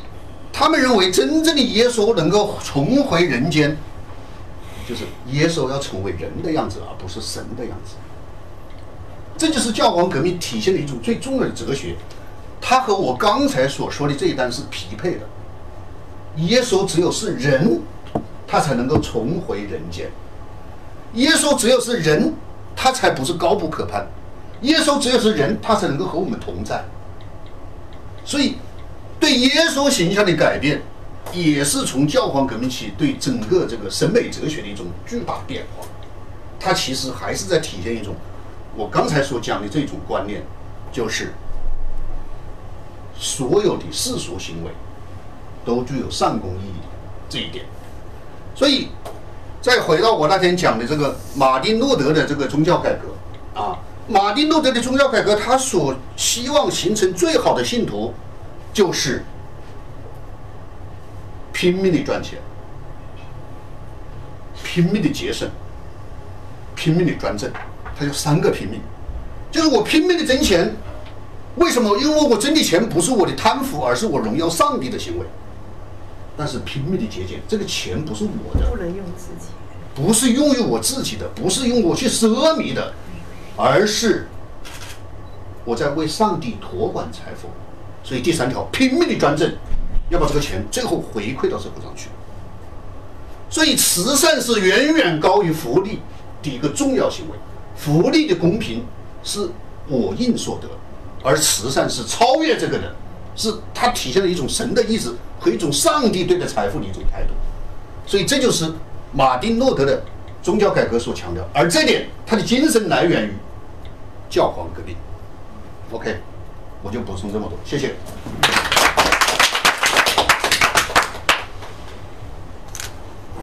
他们认为真正的耶稣能够重回人间，就是耶稣要成为人的样子，而不是神的样子。这就是教皇革命体现的一种最重要的哲学，它和我刚才所说的这一段是匹配的。耶稣只有是人，他才能够重回人间；耶稣只有是人，他才不是高不可攀；耶稣只有是人，他才能够和我们同在。所以，对耶稣形象的改变，也是从教皇革命起对整个这个审美哲学的一种巨大变化。它其实还是在体现一种。我刚才所讲的这种观念，就是所有的世俗行为都具有善功意义这一点。所以，再回到我那天讲的这个马丁路德的这个宗教改革啊，马丁路德的宗教改革，他所希望形成最好的信徒，就是拼命的赚钱，拼命的节省，拼命的专政。他就三个拼命，就是我拼命的挣钱，为什么？因为我挣的钱不是我的贪腐，而是我荣耀上帝的行为。但是拼命的节俭，这个钱不是我的，不能用自己。不是用于我自己的，不是用我去奢靡的，而是我在为上帝托管财富。所以第三条，拼命的专政，要把这个钱最后回馈到社会上去。所以慈善是远远高于福利的一个重要行为。福利的公平是我应所得，而慈善是超越这个的，是它体现了一种神的意志和一种上帝对待财富的一种态度。所以这就是马丁·路德的宗教改革所强调，而这点他的精神来源于教皇革命。OK，我就补充这么多，谢谢。